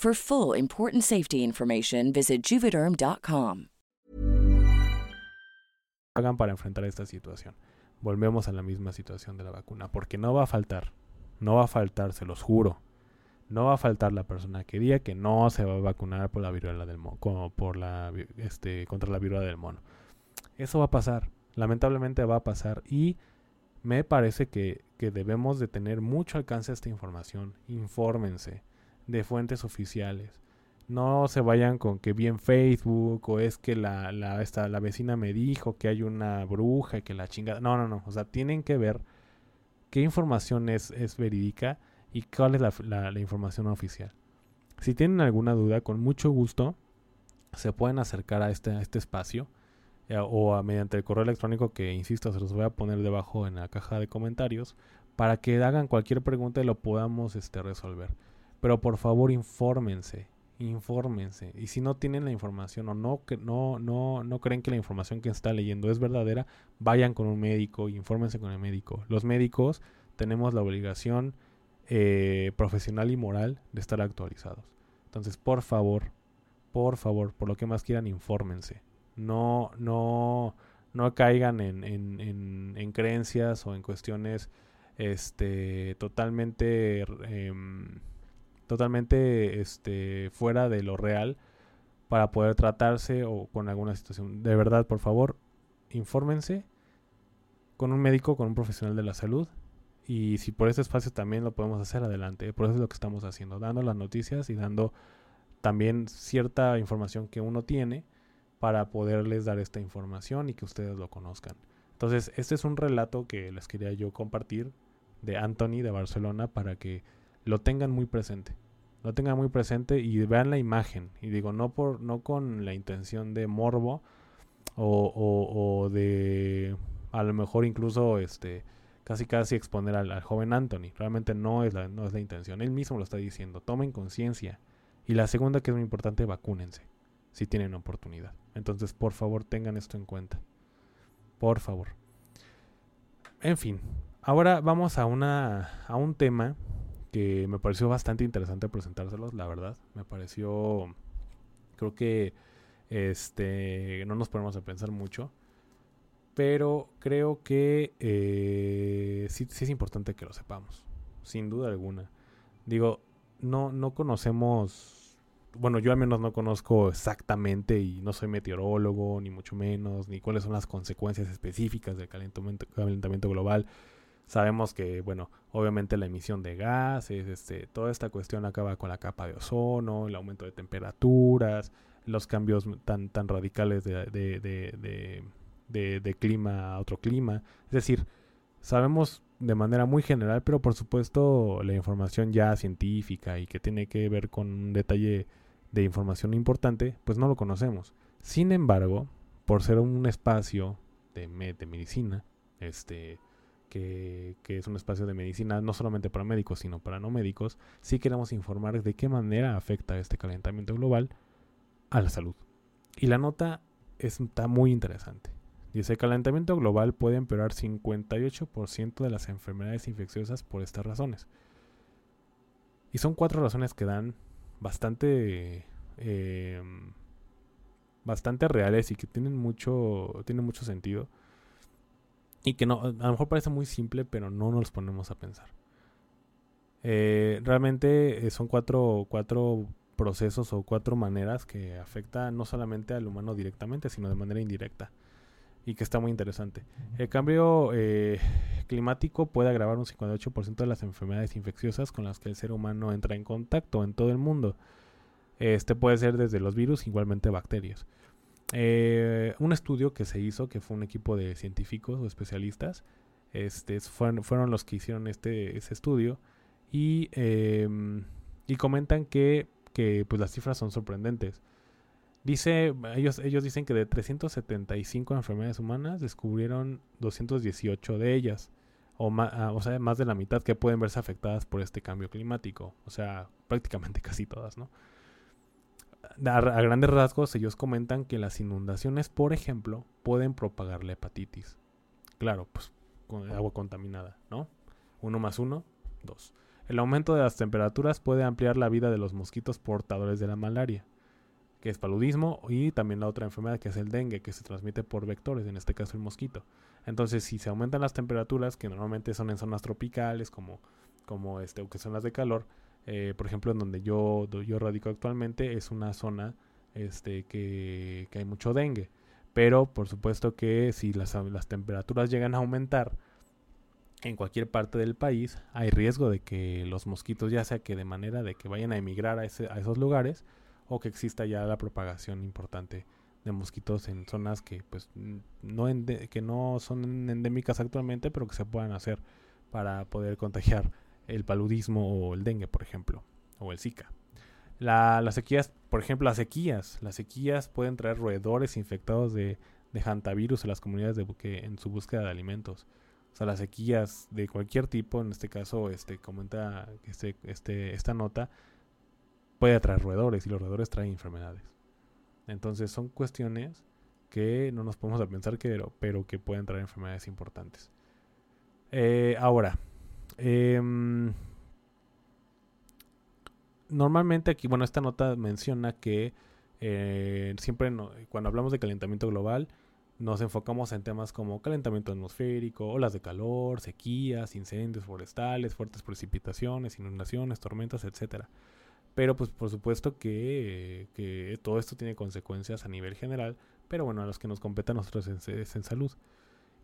For full important safety information, visit juvederm.com. Hagan para enfrentar esta situación. Volvemos a la misma situación de la vacuna, porque no va a faltar, no va a faltar, se los juro. No va a faltar la persona que diga que no se va a vacunar por la viruela del mono, por la, este, contra la viruela del mono. Eso va a pasar, lamentablemente va a pasar y me parece que, que debemos de tener mucho alcance a esta información. Infórmense de fuentes oficiales. No se vayan con que bien Facebook o es que la, la, esta, la vecina me dijo que hay una bruja y que la chingada. No, no, no. O sea, tienen que ver qué información es, es verídica y cuál es la, la, información oficial. Si tienen alguna duda, con mucho gusto se pueden acercar a este, este espacio eh, o a, mediante el correo electrónico que, insisto, se los voy a poner debajo en la caja de comentarios para que hagan cualquier pregunta y lo podamos este, resolver. Pero por favor infórmense, infórmense. Y si no tienen la información o no, no, no, no creen que la información que está leyendo es verdadera, vayan con un médico, infórmense con el médico. Los médicos tenemos la obligación eh, profesional y moral de estar actualizados. Entonces, por favor, por favor, por lo que más quieran, infórmense. No, no, no caigan en, en, en, en creencias o en cuestiones este, totalmente eh, totalmente este, fuera de lo real para poder tratarse o con alguna situación. De verdad, por favor, infórmense con un médico, con un profesional de la salud. Y si por ese espacio también lo podemos hacer adelante. Por eso es lo que estamos haciendo, dando las noticias y dando también cierta información que uno tiene para poderles dar esta información y que ustedes lo conozcan. Entonces, este es un relato que les quería yo compartir de Anthony de Barcelona para que lo tengan muy presente. Lo tengan muy presente y vean la imagen. Y digo, no, por, no con la intención de morbo o, o, de a lo mejor incluso este casi casi exponer al, joven Anthony. Realmente no es, la, no es la intención. Él mismo lo está diciendo. Tomen conciencia. Y la segunda, que es muy importante, vacúnense. Si tienen oportunidad. Entonces, por favor, tengan esto en cuenta. Por favor. En fin. Ahora vamos a, una, a un tema que me pareció bastante interesante presentárselos, la verdad. Me pareció. Creo que. Este. No nos ponemos a pensar mucho pero creo que eh, sí, es importante que lo sepamos, sin duda alguna. Digo, no, no conocemos, bueno, yo al menos no conozco exactamente y no soy meteorólogo, ni mucho menos, ni cuáles son las consecuencias específicas del calentamiento, calentamiento global. Sabemos que, bueno, obviamente la emisión de gases, este, toda esta cuestión acaba con la capa de ozono, el aumento de temperaturas, los cambios tan, tan radicales de, de de, clima a otro clima. Es decir, sabemos de manera muy general, pero por supuesto la información ya científica y que tiene que ver con un detalle de información importante, pues no lo conocemos. Sin embargo, por ser un espacio de, de medicina, este, que, es un espacio de medicina no solamente para médicos, sino para no médicos, sí queremos informar de qué manera afecta este calentamiento global a la salud. Y la nota está muy interesante. Dice, el calentamiento global puede empeorar 58% de las enfermedades infecciosas por estas razones. Y son cuatro razones que dan bastante... Eh, bastante reales y que tienen mucho, tienen mucho sentido. Y que no, a lo mejor parece muy simple, pero no nos ponemos a pensar. Eh, realmente eh, son cuatro, cuatro procesos o cuatro maneras que afectan no solamente al humano directamente, sino de manera indirecta y que está muy interesante. El cambio eh, climático puede agravar un 58% de las enfermedades infecciosas con las que el ser humano entra en contacto en todo el mundo. Este puede ser desde los virus, igualmente bacterias. Eh, un estudio que se hizo, que fue un equipo de científicos o especialistas, este, fueron, los que hicieron este, ese estudio y, em, y comentan que, que pues, las cifras son sorprendentes. Dice, ellos, ellos dicen que de 375 enfermedades humanas descubrieron 218 de ellas, o, más, ah, o sea, más de la mitad que pueden verse afectadas por este cambio climático, o sea, prácticamente casi todas, ¿no? A, grandes rasgos, ellos comentan que las inundaciones, por ejemplo, pueden propagar la hepatitis. Claro, pues con agua contaminada, ¿no? Uno más uno, dos. El aumento de las temperaturas puede ampliar la vida de los mosquitos portadores de la malaria que es paludismo, y también la otra enfermedad que es el dengue, que se transmite por vectores, en este caso el mosquito. Entonces, si se aumentan las temperaturas, que normalmente son en zonas tropicales, como, como este, o que son las de calor, eh, por ejemplo, en donde yo, yo radico actualmente, es una zona este, que, que hay mucho dengue. Pero, por supuesto que si las, las temperaturas llegan a aumentar, en cualquier parte del país hay riesgo de que los mosquitos ya sea que de manera de que vayan a emigrar a, ese, a esos lugares o que exista ya la propagación importante de mosquitos en zonas que pues no que no son endémicas actualmente pero que se puedan hacer para poder contagiar el paludismo o el dengue por ejemplo o el zika la, las sequías por ejemplo las sequías las sequías pueden traer roedores infectados de, de hantavirus a las comunidades de en su búsqueda de alimentos o sea las sequías de cualquier tipo en este caso este comenta este, este esta nota puede atraer roedores y los roedores traen enfermedades. Entonces son cuestiones que no nos podemos pensar que, pero que pueden traer enfermedades importantes. Eh, ahora, em, normalmente aquí, bueno, esta nota menciona que eh, siempre cuando hablamos de calentamiento global, nos enfocamos en temas como calentamiento atmosférico, olas de calor, sequías, incendios forestales, fuertes precipitaciones, inundaciones, tormentas, etcétera. Pero pues por supuesto que, todo esto tiene consecuencias a nivel general, pero bueno, a los que nos compete a nosotros en salud.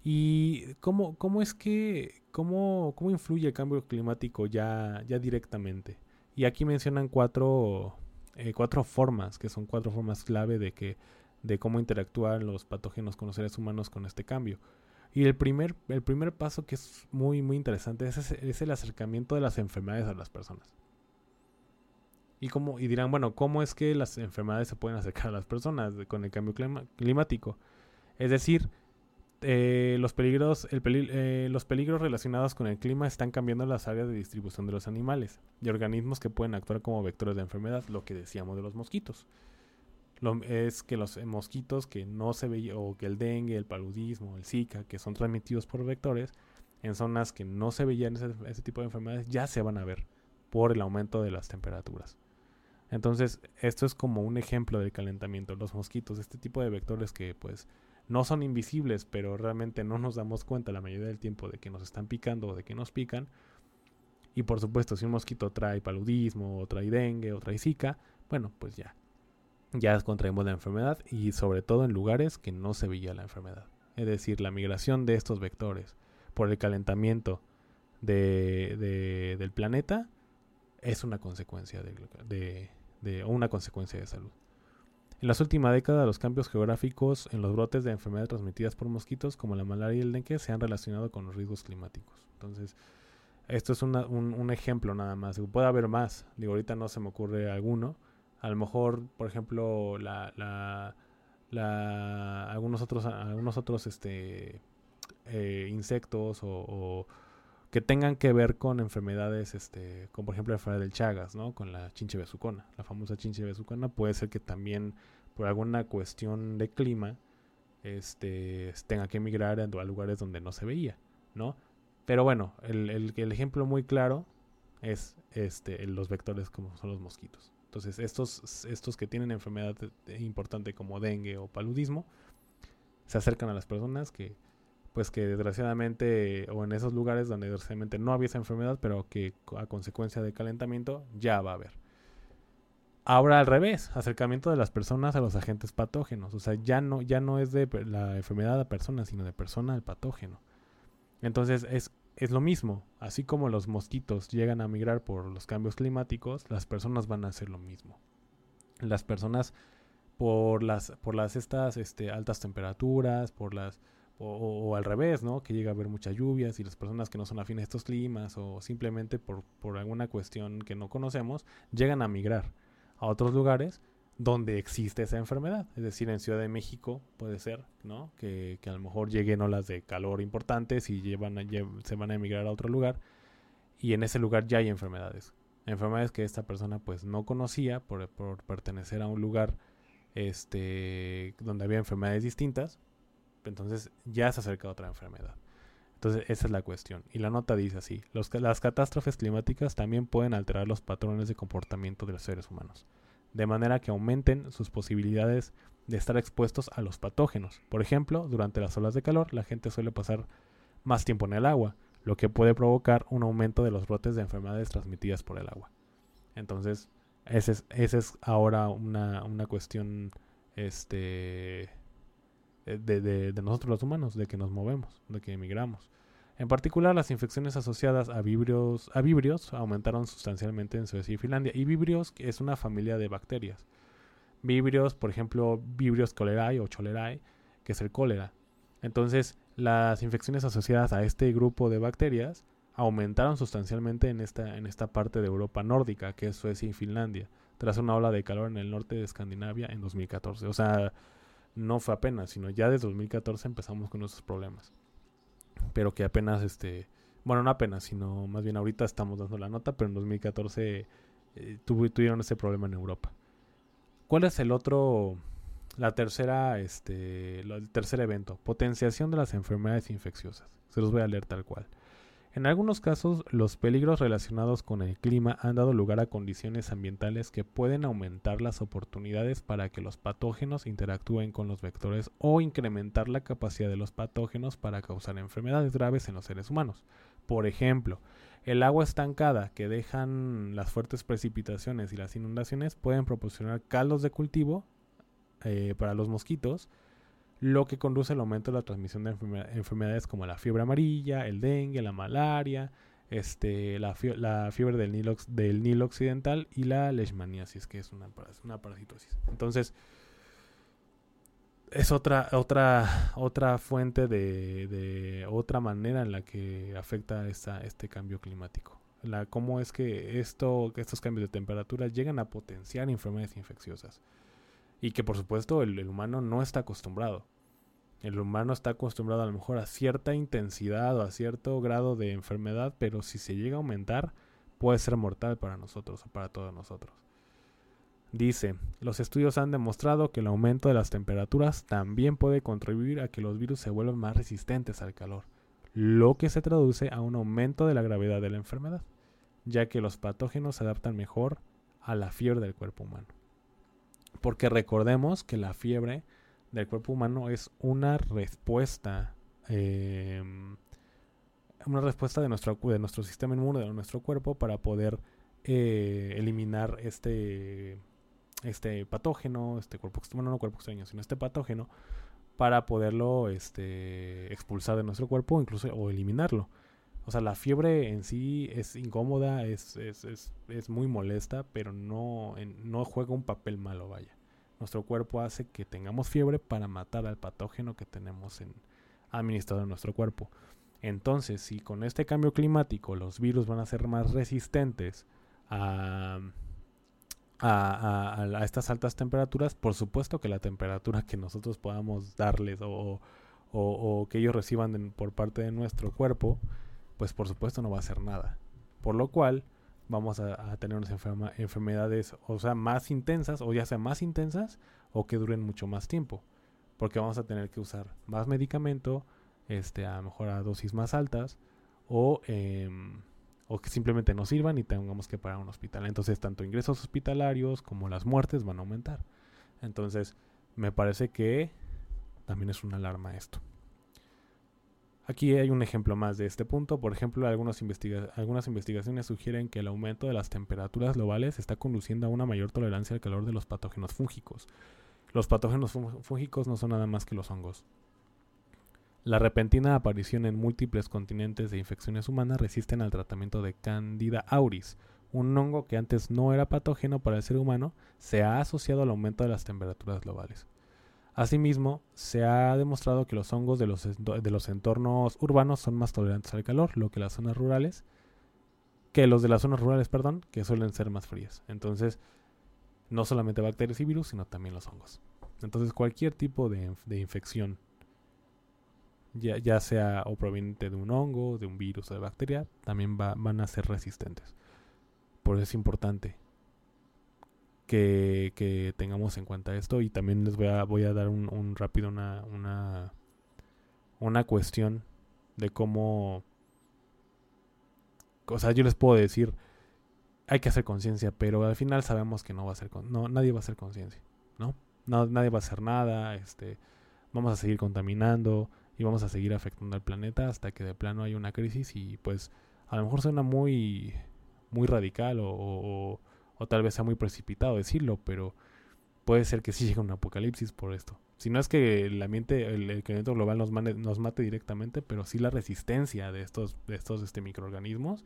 ¿Y cómo, cómo es que, cómo, cómo influye el cambio climático ya, ya directamente? Y aquí mencionan cuatro, eh, cuatro formas, que son cuatro formas clave de, que, de cómo interactúan los patógenos con los seres humanos con este cambio. Y el primer, el primer paso que es muy, muy interesante es, es el acercamiento de las enfermedades a las personas. Y, como, y dirán, bueno, ¿cómo es que las enfermedades se pueden acercar a las personas con el cambio climático? Es decir, eh, los, peligros, el eh, los peligros relacionados con el clima están cambiando las áreas de distribución de los animales y organismos que pueden actuar como vectores de enfermedad, lo que decíamos de los mosquitos. Es que los mosquitos que no se veía, o que el dengue, el paludismo, el zika, que son transmitidos por vectores, en zonas que no se veían ese tipo de enfermedades, ya se van a ver por el aumento de las temperaturas. Entonces, esto es como un ejemplo del calentamiento. Los mosquitos, este tipo de vectores que pues no son invisibles, pero realmente no nos damos cuenta la mayoría del tiempo de que nos están picando o de que nos pican. Y por supuesto, si un mosquito trae paludismo, o trae dengue, o trae zika, bueno, pues ya. Ya contraemos la enfermedad y sobre todo en lugares que no se veía la enfermedad. Es decir, la migración de estos vectores por el calentamiento de, del planeta es una consecuencia de, de, una consecuencia de salud. En las últimas décadas, los cambios geográficos en los brotes de enfermedades transmitidas por mosquitos, como la malaria y el dengue, se han relacionado con los riesgos climáticos. Entonces, esto es un, un, ejemplo nada más. Puede haber más. Digo, ahorita no se me ocurre alguno. A lo mejor, por ejemplo, la, la, la algunos otros, algunos otros este, eh, insectos o que tengan que ver con enfermedades, este, como por ejemplo la enfermedad del Chagas, ¿no? Con la chinche besucona, la famosa chinche besucona, puede ser que también por alguna cuestión de clima, este, tenga que emigrar a, lugares donde no se veía, ¿no? Pero bueno, el, el, ejemplo muy claro es este, los vectores como son los mosquitos. Entonces, estos, estos que tienen enfermedad importante como dengue o paludismo, se acercan a las personas que pues que desgraciadamente, o en esos lugares donde desgraciadamente no había esa enfermedad, pero que a consecuencia de calentamiento ya va a haber. Ahora al revés, acercamiento de las personas a los agentes patógenos. O sea, ya no, ya no es de la enfermedad a persona, sino de persona al patógeno. Entonces es, es lo mismo. Así como los mosquitos llegan a migrar por los cambios climáticos, las personas van a hacer lo mismo. Las personas por las, por las estas este, altas temperaturas, por las o, al revés, ¿no? Que llega a haber muchas lluvias y las personas que no son afines a estos climas o simplemente por, por alguna cuestión que no conocemos, llegan a migrar a otros lugares donde existe esa enfermedad. Es decir, en Ciudad de México puede ser, ¿no? Que, que a lo mejor lleguen olas de calor importantes y llevan se van a emigrar a otro lugar y en ese lugar ya hay enfermedades. Enfermedades que esta persona pues no conocía por, por pertenecer a un lugar este, donde había enfermedades distintas entonces ya se acerca otra enfermedad. Entonces esa es la cuestión. Y la nota dice así, las catástrofes climáticas también pueden alterar los patrones de comportamiento de los seres humanos, de manera que aumenten sus posibilidades de estar expuestos a los patógenos. Por ejemplo, durante las olas de calor la gente suele pasar más tiempo en el agua, lo que puede provocar un aumento de los brotes de enfermedades transmitidas por el agua. Entonces, esa es, ese es ahora una, una cuestión este, eh, de, nosotros los humanos, de que nos movemos, de que emigramos. En particular, las infecciones asociadas a vibrios, a vibrios aumentaron sustancialmente en Suecia y Finlandia. Y vibrios es una familia de bacterias. Vibrios, por ejemplo, Vibrios cholerae o cholerae, que es el cólera. Entonces, las infecciones asociadas a este grupo de bacterias aumentaron sustancialmente en esta, en esta parte de Europa nórdica, que es Suecia y Finlandia, tras una ola de calor en el norte de Escandinavia en 2014. O sea, no fue apenas, sino ya desde 2014 empezamos con esos problemas. Pero que apenas, este, bueno, no apenas, sino más bien ahorita estamos dando la nota, pero en 2014 eh, tuvieron ese problema en Europa. ¿Cuál es el otro, la tercera, este, el tercer evento? Potenciación de las enfermedades infecciosas. Se los voy a leer tal cual. En algunos casos, los peligros relacionados con el clima han dado lugar a condiciones ambientales que pueden aumentar las oportunidades para que los patógenos interactúen con los vectores o incrementar la capacidad de los patógenos para causar enfermedades graves en los seres humanos. Por ejemplo, el agua estancada que dejan las fuertes precipitaciones y las inundaciones pueden proporcionar caldos de cultivo eh, para los mosquitos, lo que conduce al aumento de la transmisión de enfermedades como la fiebre amarilla, el dengue, la malaria, este, la, fiebre del Nilo, del Nilo occidental y la leishmaniasis, que es una, una parasitosis. Entonces, es otra, otra, otra fuente de, de, otra manera en la que afecta esta, este cambio climático. La, cómo es que esto, estos cambios de temperatura llegan a potenciar enfermedades infecciosas y que por supuesto el, humano no está acostumbrado. El humano está acostumbrado a lo mejor a cierta intensidad o a cierto grado de enfermedad, pero si se llega a aumentar, puede ser mortal para nosotros o para todos nosotros. Dice, los estudios han demostrado que el aumento de las temperaturas también puede contribuir a que los virus se vuelvan más resistentes al calor, lo que se traduce a un aumento de la gravedad de la enfermedad, ya que los patógenos se adaptan mejor a la fiebre del cuerpo humano. Porque recordemos que la fiebre del cuerpo humano es una respuesta, em, una respuesta de nuestro, de nuestro sistema inmune, de nuestro cuerpo, para poder eh, eliminar este este patógeno, este cuerpo extraño, no cuerpo extraño, sino este patógeno, para poderlo este, expulsar de nuestro cuerpo incluso o eliminarlo. O sea, la fiebre en sí es incómoda, es, es, es, es muy molesta, pero no, no juega un papel malo, vaya. Nuestro cuerpo hace que tengamos fiebre para matar al patógeno que tenemos en, administrado en nuestro cuerpo. Entonces, si con este cambio climático los virus van a ser más resistentes a, a, estas altas temperaturas, por supuesto que la temperatura que nosotros podamos darles o, que ellos reciban por parte de nuestro cuerpo, pues por supuesto no va a ser nada. Por lo cual vamos a, tener unas enfermedades, o sea, más intensas, o ya sea más intensas, o que duren mucho más tiempo. Porque vamos a tener que usar más medicamento, este, a lo mejor a dosis más altas, o... Eh, o que simplemente no sirvan y tengamos que parar un hospital. Entonces, tanto ingresos hospitalarios como las muertes van a aumentar. Entonces, me parece que también es una alarma esto. Aquí hay un ejemplo más de este punto. Por ejemplo, algunas, investigaciones sugieren que el aumento de las temperaturas globales está conduciendo a una mayor tolerancia al calor de los patógenos fúngicos. Los patógenos fúngicos no son nada más que los hongos. La repentina aparición en múltiples continentes de infecciones humanas resisten al tratamiento de Candida auris, un hongo que antes no era patógeno para el ser humano, se ha asociado al aumento de las temperaturas globales. Asimismo, se ha demostrado que los hongos de los, de los entornos urbanos son más tolerantes al calor, lo que las zonas rurales, que los de las zonas rurales, perdón, que suelen ser más frías. Entonces, no solamente bacterias y virus, sino también los hongos. Entonces, cualquier tipo de, infección ya, sea o proveniente de un hongo, de un virus o de bacteria, también van a ser resistentes. Por eso es importante que, tengamos en cuenta esto y también les voy a, voy a dar un, rápido una, una, una cuestión de cómo... O sea, yo les puedo decir, hay que hacer conciencia, pero al final sabemos que no va a ser, no, nadie va a hacer conciencia, ¿no? Nadie va a hacer nada, este, vamos a seguir contaminando, y vamos a seguir afectando al planeta hasta que de plano haya una crisis y pues a lo mejor suena muy muy radical o, tal vez sea muy precipitado decirlo, pero puede ser que sí llegue un apocalipsis por esto. Si no es que el ambiente, el, calentamiento global nos, nos mate directamente, pero sí la resistencia de estos, de estos este, microorganismos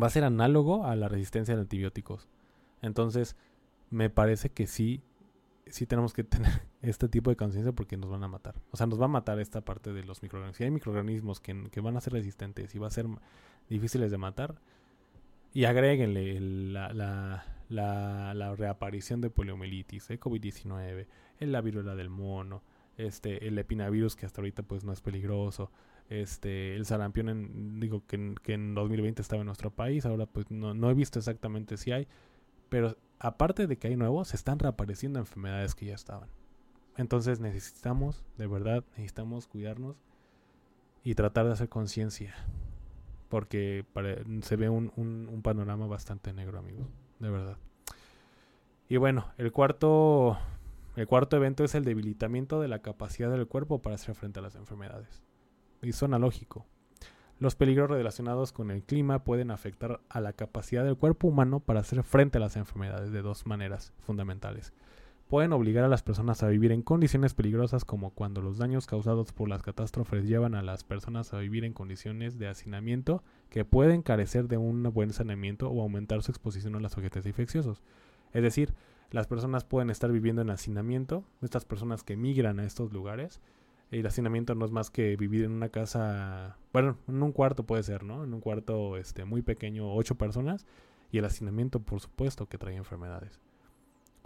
va a ser análogo a la resistencia de antibióticos. Entonces, me parece que sí sí tenemos que tener este tipo de conciencia porque nos van a matar. O sea, nos va a matar esta parte de los microorganismos. Si hay microorganismos que, que van a ser resistentes y va a ser difíciles de matar, y agréguenle la, la, la, reaparición de poliomielitis, el COVID-19, la viruela del mono, este, el epinavirus que hasta ahorita pues no es peligroso, este, el sarampión, en, digo que que en 2020 estaba en nuestro país, ahora pues no, no he visto exactamente si hay, pero aparte de que hay nuevos, se están reapareciendo enfermedades que ya estaban. Entonces necesitamos, de verdad, necesitamos cuidarnos y tratar de hacer conciencia. Porque se ve un, panorama bastante negro, amigos. De verdad. Y bueno, el cuarto, el cuarto evento es el debilitamiento de la capacidad del cuerpo para hacer frente a las enfermedades. Y suena lógico. Los peligros relacionados con el clima pueden afectar a la capacidad del cuerpo humano para hacer frente a las enfermedades de dos maneras fundamentales. Pueden obligar a las personas a vivir en condiciones peligrosas como cuando los daños causados por las catástrofes llevan a las personas a vivir en condiciones de hacinamiento que pueden carecer de un buen saneamiento o aumentar su exposición a los agentes infecciosos. Es decir, las personas pueden estar viviendo en hacinamiento, estas personas que migran a estos lugares, el hacinamiento no es más que vivir en una casa, bueno, en un cuarto puede ser, ¿no? En un cuarto este, muy pequeño, ocho personas, y el hacinamiento, por supuesto, que trae enfermedades.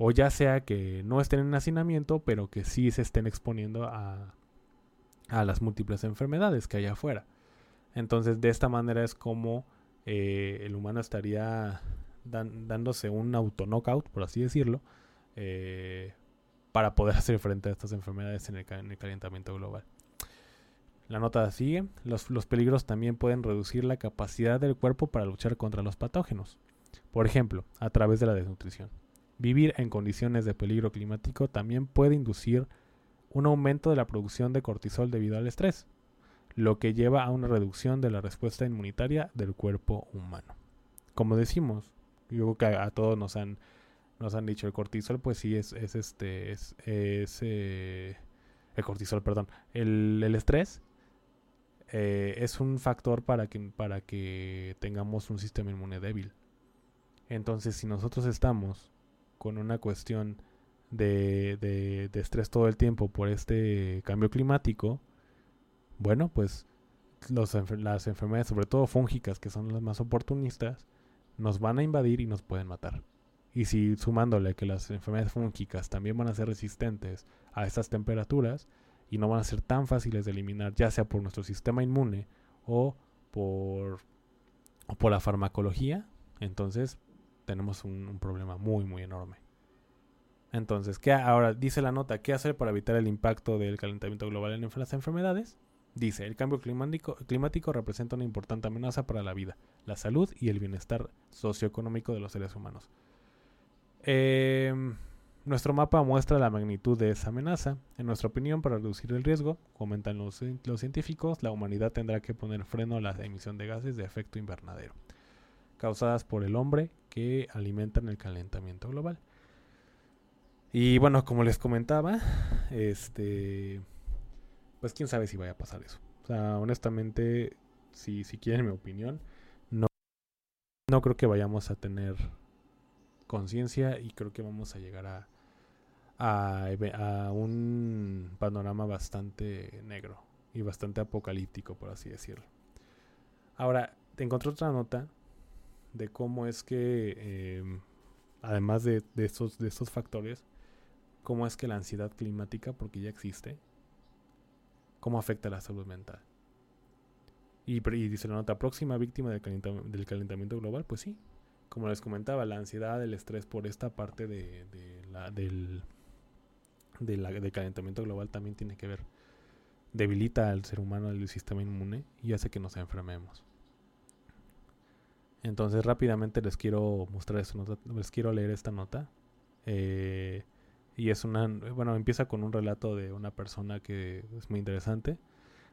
O ya sea que no estén en hacinamiento, pero que sí se estén exponiendo a, a las múltiples enfermedades que hay afuera. Entonces, de esta manera es como eh, el humano estaría dándose un auto-knockout, por así decirlo, eh, para poder hacer frente a estas enfermedades en el, calentamiento global. La nota sigue, los, los, peligros también pueden reducir la capacidad del cuerpo para luchar contra los patógenos, por ejemplo, a través de la desnutrición. Vivir en condiciones de peligro climático también puede inducir un aumento de la producción de cortisol debido al estrés, lo que lleva a una reducción de la respuesta inmunitaria del cuerpo humano. Como decimos, yo creo que a, todos nos han, nos han dicho el cortisol, pues sí es, es este, es, eh, el cortisol, perdón, el, estrés eh, es un factor para que, para que tengamos un sistema inmune débil. Entonces, si nosotros estamos con una cuestión de, de, estrés todo el tiempo por este cambio climático, bueno, pues las enfermedades, sobre todo fúngicas, que son las más oportunistas, nos van a invadir y nos pueden matar. Y si sumándole que las enfermedades fúngicas también van a ser resistentes a estas temperaturas y no van a ser tan fáciles de eliminar, ya sea por nuestro sistema inmune o por, por la farmacología, entonces tenemos un, problema muy, muy enorme. Entonces, ¿qué ahora dice la nota? ¿Qué hacer para evitar el impacto del calentamiento global en las enfermedades? Dice, el cambio climático, representa una importante amenaza para la vida, la salud y el bienestar socioeconómico de los seres humanos. Em, nuestro mapa muestra la magnitud de esa amenaza. En nuestra opinión, para reducir el riesgo, comentan los, los científicos, la humanidad tendrá que poner freno a la emisión de gases de efecto invernadero, causadas por el hombre que alimentan el calentamiento global. Y bueno, como les comentaba, este pues quién sabe si vaya a pasar eso. O sea, honestamente, si, si quieren mi opinión, no, no creo que vayamos a tener conciencia y creo que vamos a llegar a, a, un panorama bastante negro y bastante apocalíptico, por así decirlo. Ahora, te encontré otra nota de cómo es que, em, además de, de, estos, de estos factores, cómo es que la ansiedad climática, porque ya existe, cómo afecta la salud mental. Y, dice la nota próxima víctima del, calentamiento global, pues sí, como les comentaba, la ansiedad, el estrés por esta parte de, la, del, del calentamiento global también tiene que ver, debilita al ser humano el sistema inmune y hace que nos enfermemos. Entonces rápidamente les quiero mostrar esta nota, les quiero leer esta nota. Eh, y es una, bueno, empieza con un relato de una persona que es muy interesante.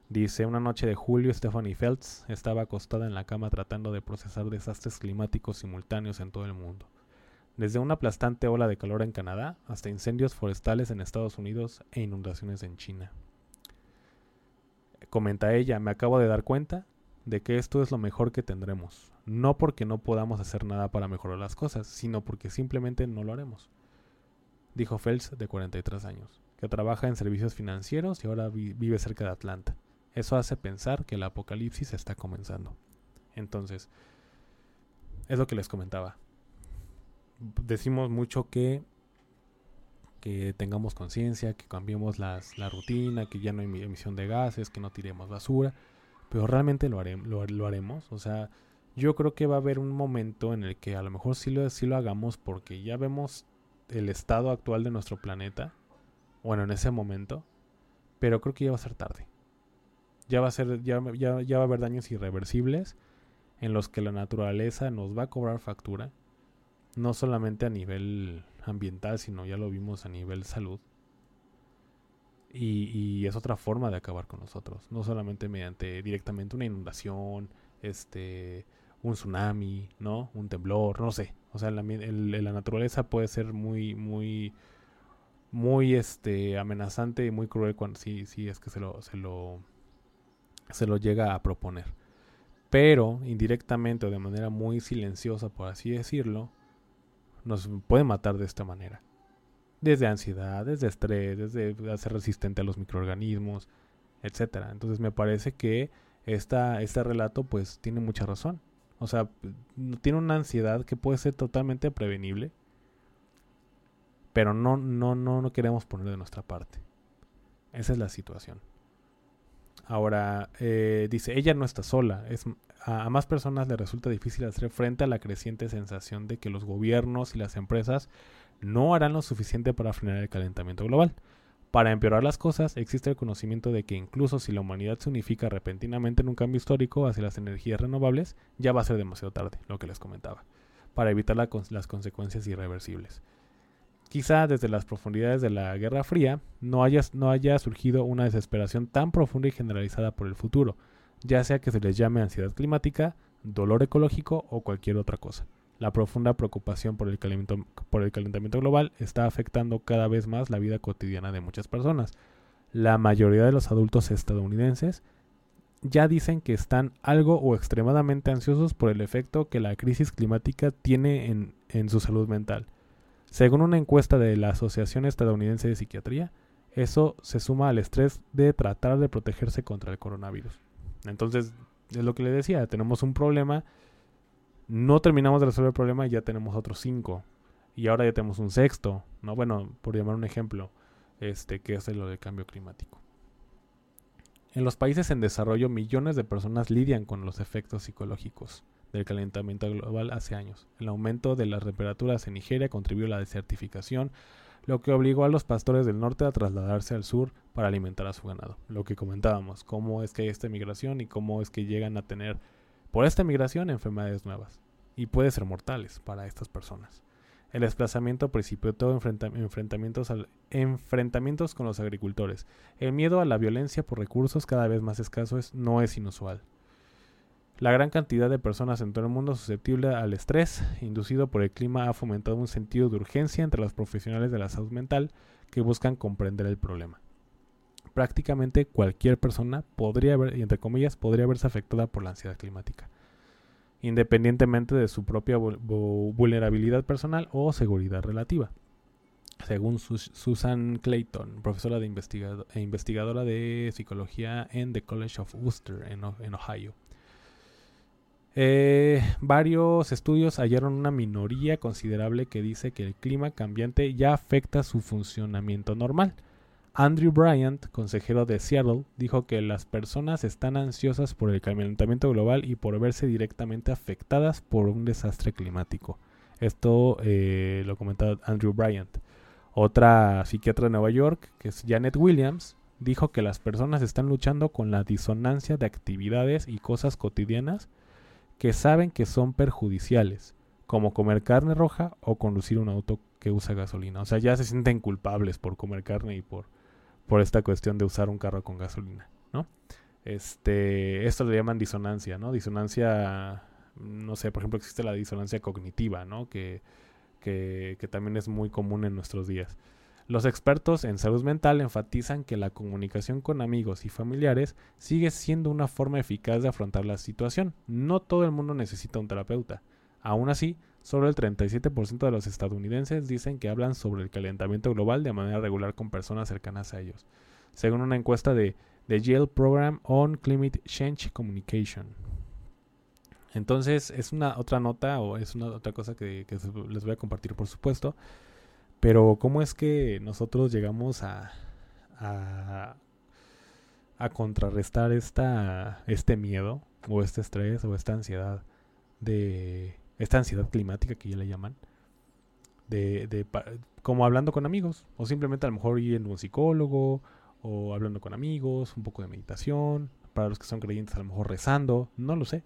Dice, una noche de julio, Stephanie Feltz estaba acostada en la cama tratando de procesar desastres climáticos simultáneos en todo el mundo. Desde una aplastante ola de calor en Canadá hasta incendios forestales en Estados Unidos e inundaciones en China. Comenta ella, me acabo de dar cuenta de que esto es lo mejor que tendremos. No porque no podamos hacer nada para mejorar las cosas, sino porque simplemente no lo haremos dijo Phelps, de 43 años, que trabaja en servicios financieros y ahora vive cerca de Atlanta. Eso hace pensar que el apocalipsis está comenzando. Entonces, es lo que les comentaba. Decimos mucho que que tengamos conciencia, que cambiemos las, la rutina, que ya no hay emisión de gases, que no tiremos basura, pero realmente lo, haremos, lo, haremos. O sea, yo creo que va a haber un momento en el que a lo mejor sí lo, sí lo hagamos porque ya vemos el estado actual de nuestro planeta, bueno, en ese momento, pero creo que ya va a ser tarde. Ya va a ser, ya, ya, ya va a haber daños irreversibles en los que la naturaleza nos va a cobrar factura, no solamente a nivel ambiental, sino ya lo vimos a nivel salud. Y, y, es otra forma de acabar con nosotros, no solamente mediante directamente una inundación, este, un tsunami, ¿no? Un temblor, no sé. O sea, la, la naturaleza puede ser muy, muy, muy, este, amenazante y muy cruel cuando sí, es que se lo, se lo, se lo llega a proponer. Pero indirectamente o de manera muy silenciosa, por así decirlo, nos puede matar de esta manera. Desde ansiedad, desde estrés, desde hacer resistente a los microorganismos, etcétera. Entonces me parece que esta, este relato pues tiene mucha razón. O sea, tiene una ansiedad que puede ser totalmente prevenible. pero no, no, no, no queremos poner de nuestra parte. Esa es la situación. Ahora, eh, dice, ella no está sola. Es, a, más personas le resulta difícil hacer frente a la creciente sensación de que los gobiernos y las empresas no harán lo suficiente para frenar el calentamiento global. Para empeorar las cosas, existe el conocimiento de que incluso si la humanidad se unifica repentinamente en un cambio histórico hacia las energías renovables, ya va a ser demasiado tarde, lo que les comentaba, para evitar las consecuencias irreversibles. Quizá desde las profundidades de la Guerra Fría no haya, surgido una desesperación tan profunda y generalizada por el futuro, ya sea que se les llame ansiedad climática, dolor ecológico o cualquier otra cosa. La profunda preocupación por el, por el calentamiento global está afectando cada vez más la vida cotidiana de muchas personas. La mayoría de los adultos estadounidenses ya dicen que están algo o extremadamente ansiosos por el efecto que la crisis climática tiene en, en su salud mental. Según una encuesta de la Asociación Estadounidense de Psiquiatría, eso se suma al estrés de tratar de protegerse contra el coronavirus. Entonces, es lo que le decía, tenemos un problema, no terminamos de resolver el problema y ya tenemos otros cinco. Y ahora ya tenemos un sexto, ¿no? Bueno, por llamar un ejemplo, este, que es lo del cambio climático. En los países en desarrollo, millones de personas lidian con los efectos psicológicos del calentamiento global hace años. El aumento de las temperaturas en Nigeria contribuyó a la desertificación, lo que obligó a los pastores del norte a trasladarse al sur para alimentar a su ganado. Lo que comentábamos, cómo es que hay esta migración y cómo es que llegan a tener por esta migración enfermedades nuevas y puede ser mortales para estas personas. El desplazamiento precipitó enfrentamientos, enfrentamientos con los agricultores. El miedo a la violencia por recursos cada vez más escasos no es inusual. La gran cantidad de personas en todo el mundo susceptible al estrés inducido por el clima ha fomentado un sentido de urgencia entre los profesionales de la salud mental que buscan comprender el problema. Prácticamente cualquier persona podría haber, entre comillas, podría verse afectada por la ansiedad climática, independientemente de su propia vulnerabilidad personal o seguridad relativa. Según Susan Clayton, profesora de e investigadora de psicología en the College of Worcester en Ohio. Eh, varios estudios hallaron una minoría considerable que dice que el clima cambiante ya afecta su funcionamiento normal. Andrew Bryant, consejero de Seattle, dijo que las personas están ansiosas por el calentamiento global y por verse directamente afectadas por un desastre climático. Esto eh, lo comentó Andrew Bryant. Otra psiquiatra de Nueva York, que es Janet Williams, dijo que las personas están luchando con la disonancia de actividades y cosas cotidianas que saben que son perjudiciales, como comer carne roja o conducir un auto que usa gasolina. O sea, ya se sienten culpables por comer carne y por, por esta cuestión de usar un carro con gasolina, ¿no? Este, esto le llaman disonancia, ¿no? Disonancia, no sé, por ejemplo, existe la disonancia cognitiva, ¿no? Que, que, que también es muy común en nuestros días. Los expertos en salud mental enfatizan que la comunicación con amigos y familiares sigue siendo una forma eficaz de afrontar la situación. No todo el mundo necesita un terapeuta. Aún así, solo el 37% de los estadounidenses dicen que hablan sobre el calentamiento global de manera regular con personas cercanas a ellos, según una encuesta de The Yale Program on Climate Change Communication. Entonces, es una otra nota o es una otra cosa que, que les voy a compartir, por supuesto. Pero ¿cómo es que nosotros llegamos a, a, contrarrestar esta, este miedo o este estrés o esta ansiedad de esta ansiedad climática que ya le llaman? De, de, como hablando con amigos o simplemente a lo mejor yendo a un psicólogo o hablando con amigos, un poco de meditación, para los que son creyentes a lo mejor rezando, no lo sé.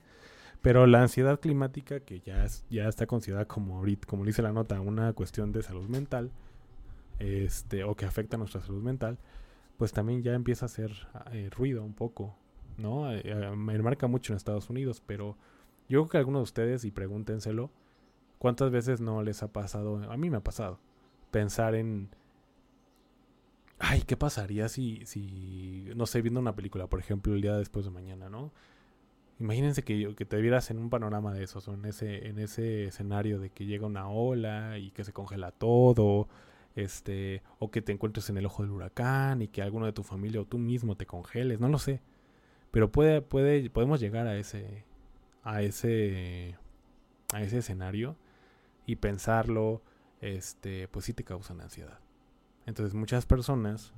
Pero la ansiedad climática, que ya, ya está considerada como, como dice la nota, una cuestión de salud mental, este, o que afecta a nuestra salud mental, pues también ya empieza a hacer eh, ruido un poco, ¿no? Eh, eh, me marca mucho en Estados Unidos, pero yo creo que algunos de ustedes, y pregúntenselo, ¿cuántas veces no les ha pasado? A mí me ha pasado, pensar en... Ay, ¿qué pasaría si, si, no sé, viendo una película, por ejemplo, el día después de mañana, ¿no? Imagínense que, que te vieras en un panorama de esos, o en ese, en ese escenario de que llega una ola y que se congela todo, este, o que te encuentres en el ojo del huracán y que alguno de tu familia o tú mismo te congeles, no lo sé. Pero puede, puede, podemos llegar a ese, a ese, a ese escenario y pensarlo este, pues sí te causan ansiedad. Entonces muchas personas,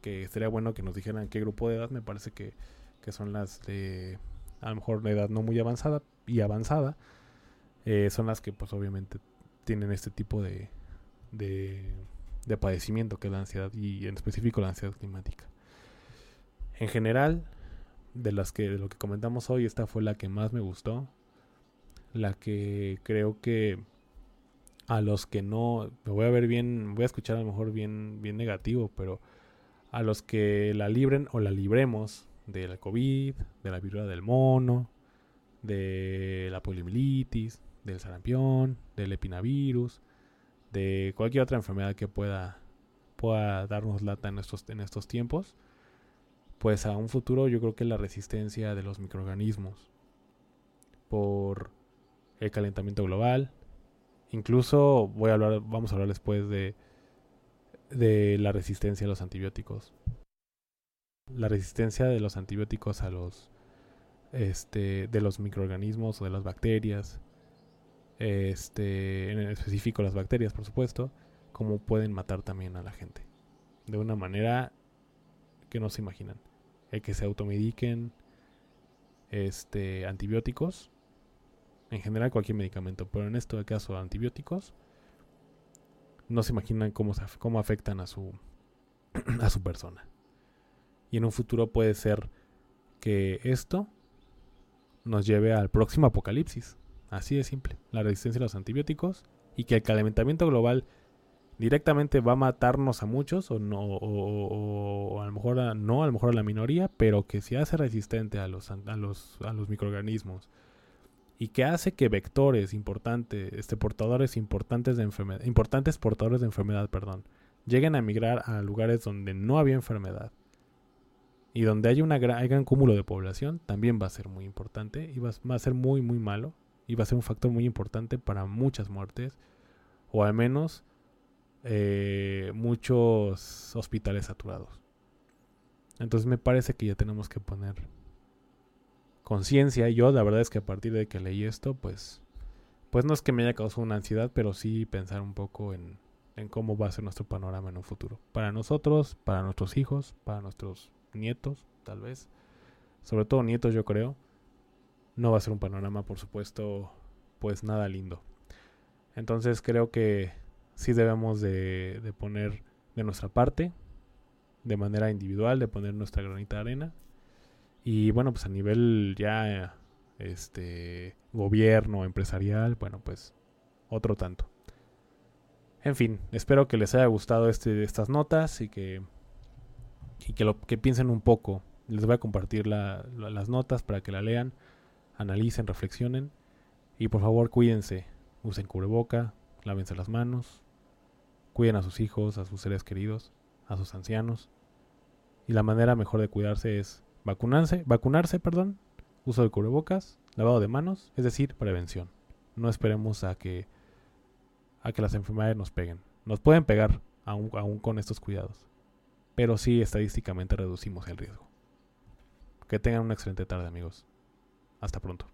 que sería bueno que nos dijeran qué grupo de edad, me parece que, que son las de a lo mejor de edad no muy avanzada y avanzada, eh, son las que pues obviamente tienen este tipo de, de, de padecimiento que es la ansiedad y en específico la ansiedad climática. En general, de las que de lo que comentamos hoy, esta fue la que más me gustó. La que creo que a los que no, me voy a ver bien, voy a escuchar a lo mejor bien, bien negativo, pero a los que la libren o la libremos de la COVID, de la viruela del mono, de la poliomielitis, del sarampión, del epinavirus, de cualquier otra enfermedad que pueda, pueda darnos lata en estos, en estos tiempos, pues a un futuro yo creo que la resistencia de los microorganismos por el calentamiento global, incluso voy a hablar, vamos a hablar después de, de la resistencia a los antibióticos. La resistencia de los antibióticos a los este de los microorganismos o de las bacterias, este, en específico las bacterias, por supuesto, como pueden matar también a la gente. De una manera que no se imaginan. El que se automediquen este, antibióticos, en general cualquier medicamento, pero en este caso antibióticos, no se imaginan cómo, cómo afectan a su, a su persona. Y en un futuro puede ser que esto nos lleve al próximo apocalipsis. Así de simple. La resistencia a los antibióticos y que el calentamiento global directamente va a matarnos a muchos o no o, a lo mejor no a lo mejor a la minoría pero que se hace resistente a los a los a los microorganismos. Y que hace que vectores importantes este portadores importantes de enfermedad importantes portadores de enfermedad perdón lleguen a migrar a lugares donde no había enfermedad. Y donde hay una gran, gran cúmulo de población también va a ser muy importante y va a ser muy muy malo y va a ser un factor muy importante para muchas muertes o al menos eh, muchos hospitales saturados. Entonces me parece que ya tenemos que poner conciencia. Yo la verdad es que a partir de que leí esto, pues, pues no es que me haya causado una ansiedad, pero sí pensar un poco en, en cómo va a ser nuestro panorama en un futuro. Para nosotros, para nuestros hijos, para nuestros nietos, tal vez. Sobre todo nietos, yo creo no va a ser un panorama, por supuesto, pues nada lindo. Entonces creo que sí debemos de, poner de nuestra parte, de manera individual, de poner nuestra granita de arena. Y bueno, pues a nivel ya este gobierno, empresarial, bueno, pues otro tanto. En fin, espero que les haya gustado este, estas notas y que, y que, lo, que piensen un poco. Les voy a compartir las notas para que la lean analicen, reflexionen y por favor cuídense, usen cubreboca, lávense las manos, cuiden a sus hijos, a sus seres queridos, a sus ancianos. Y la manera mejor de cuidarse es vacunarse, vacunarse, perdón, uso de cubrebocas, lavado de manos, es decir, prevención. No esperemos a que a que las enfermedades nos peguen. Nos pueden pegar aún, aún con estos cuidados, pero sí estadísticamente reducimos el riesgo. Que tengan una excelente tarde, amigos. Hasta pronto.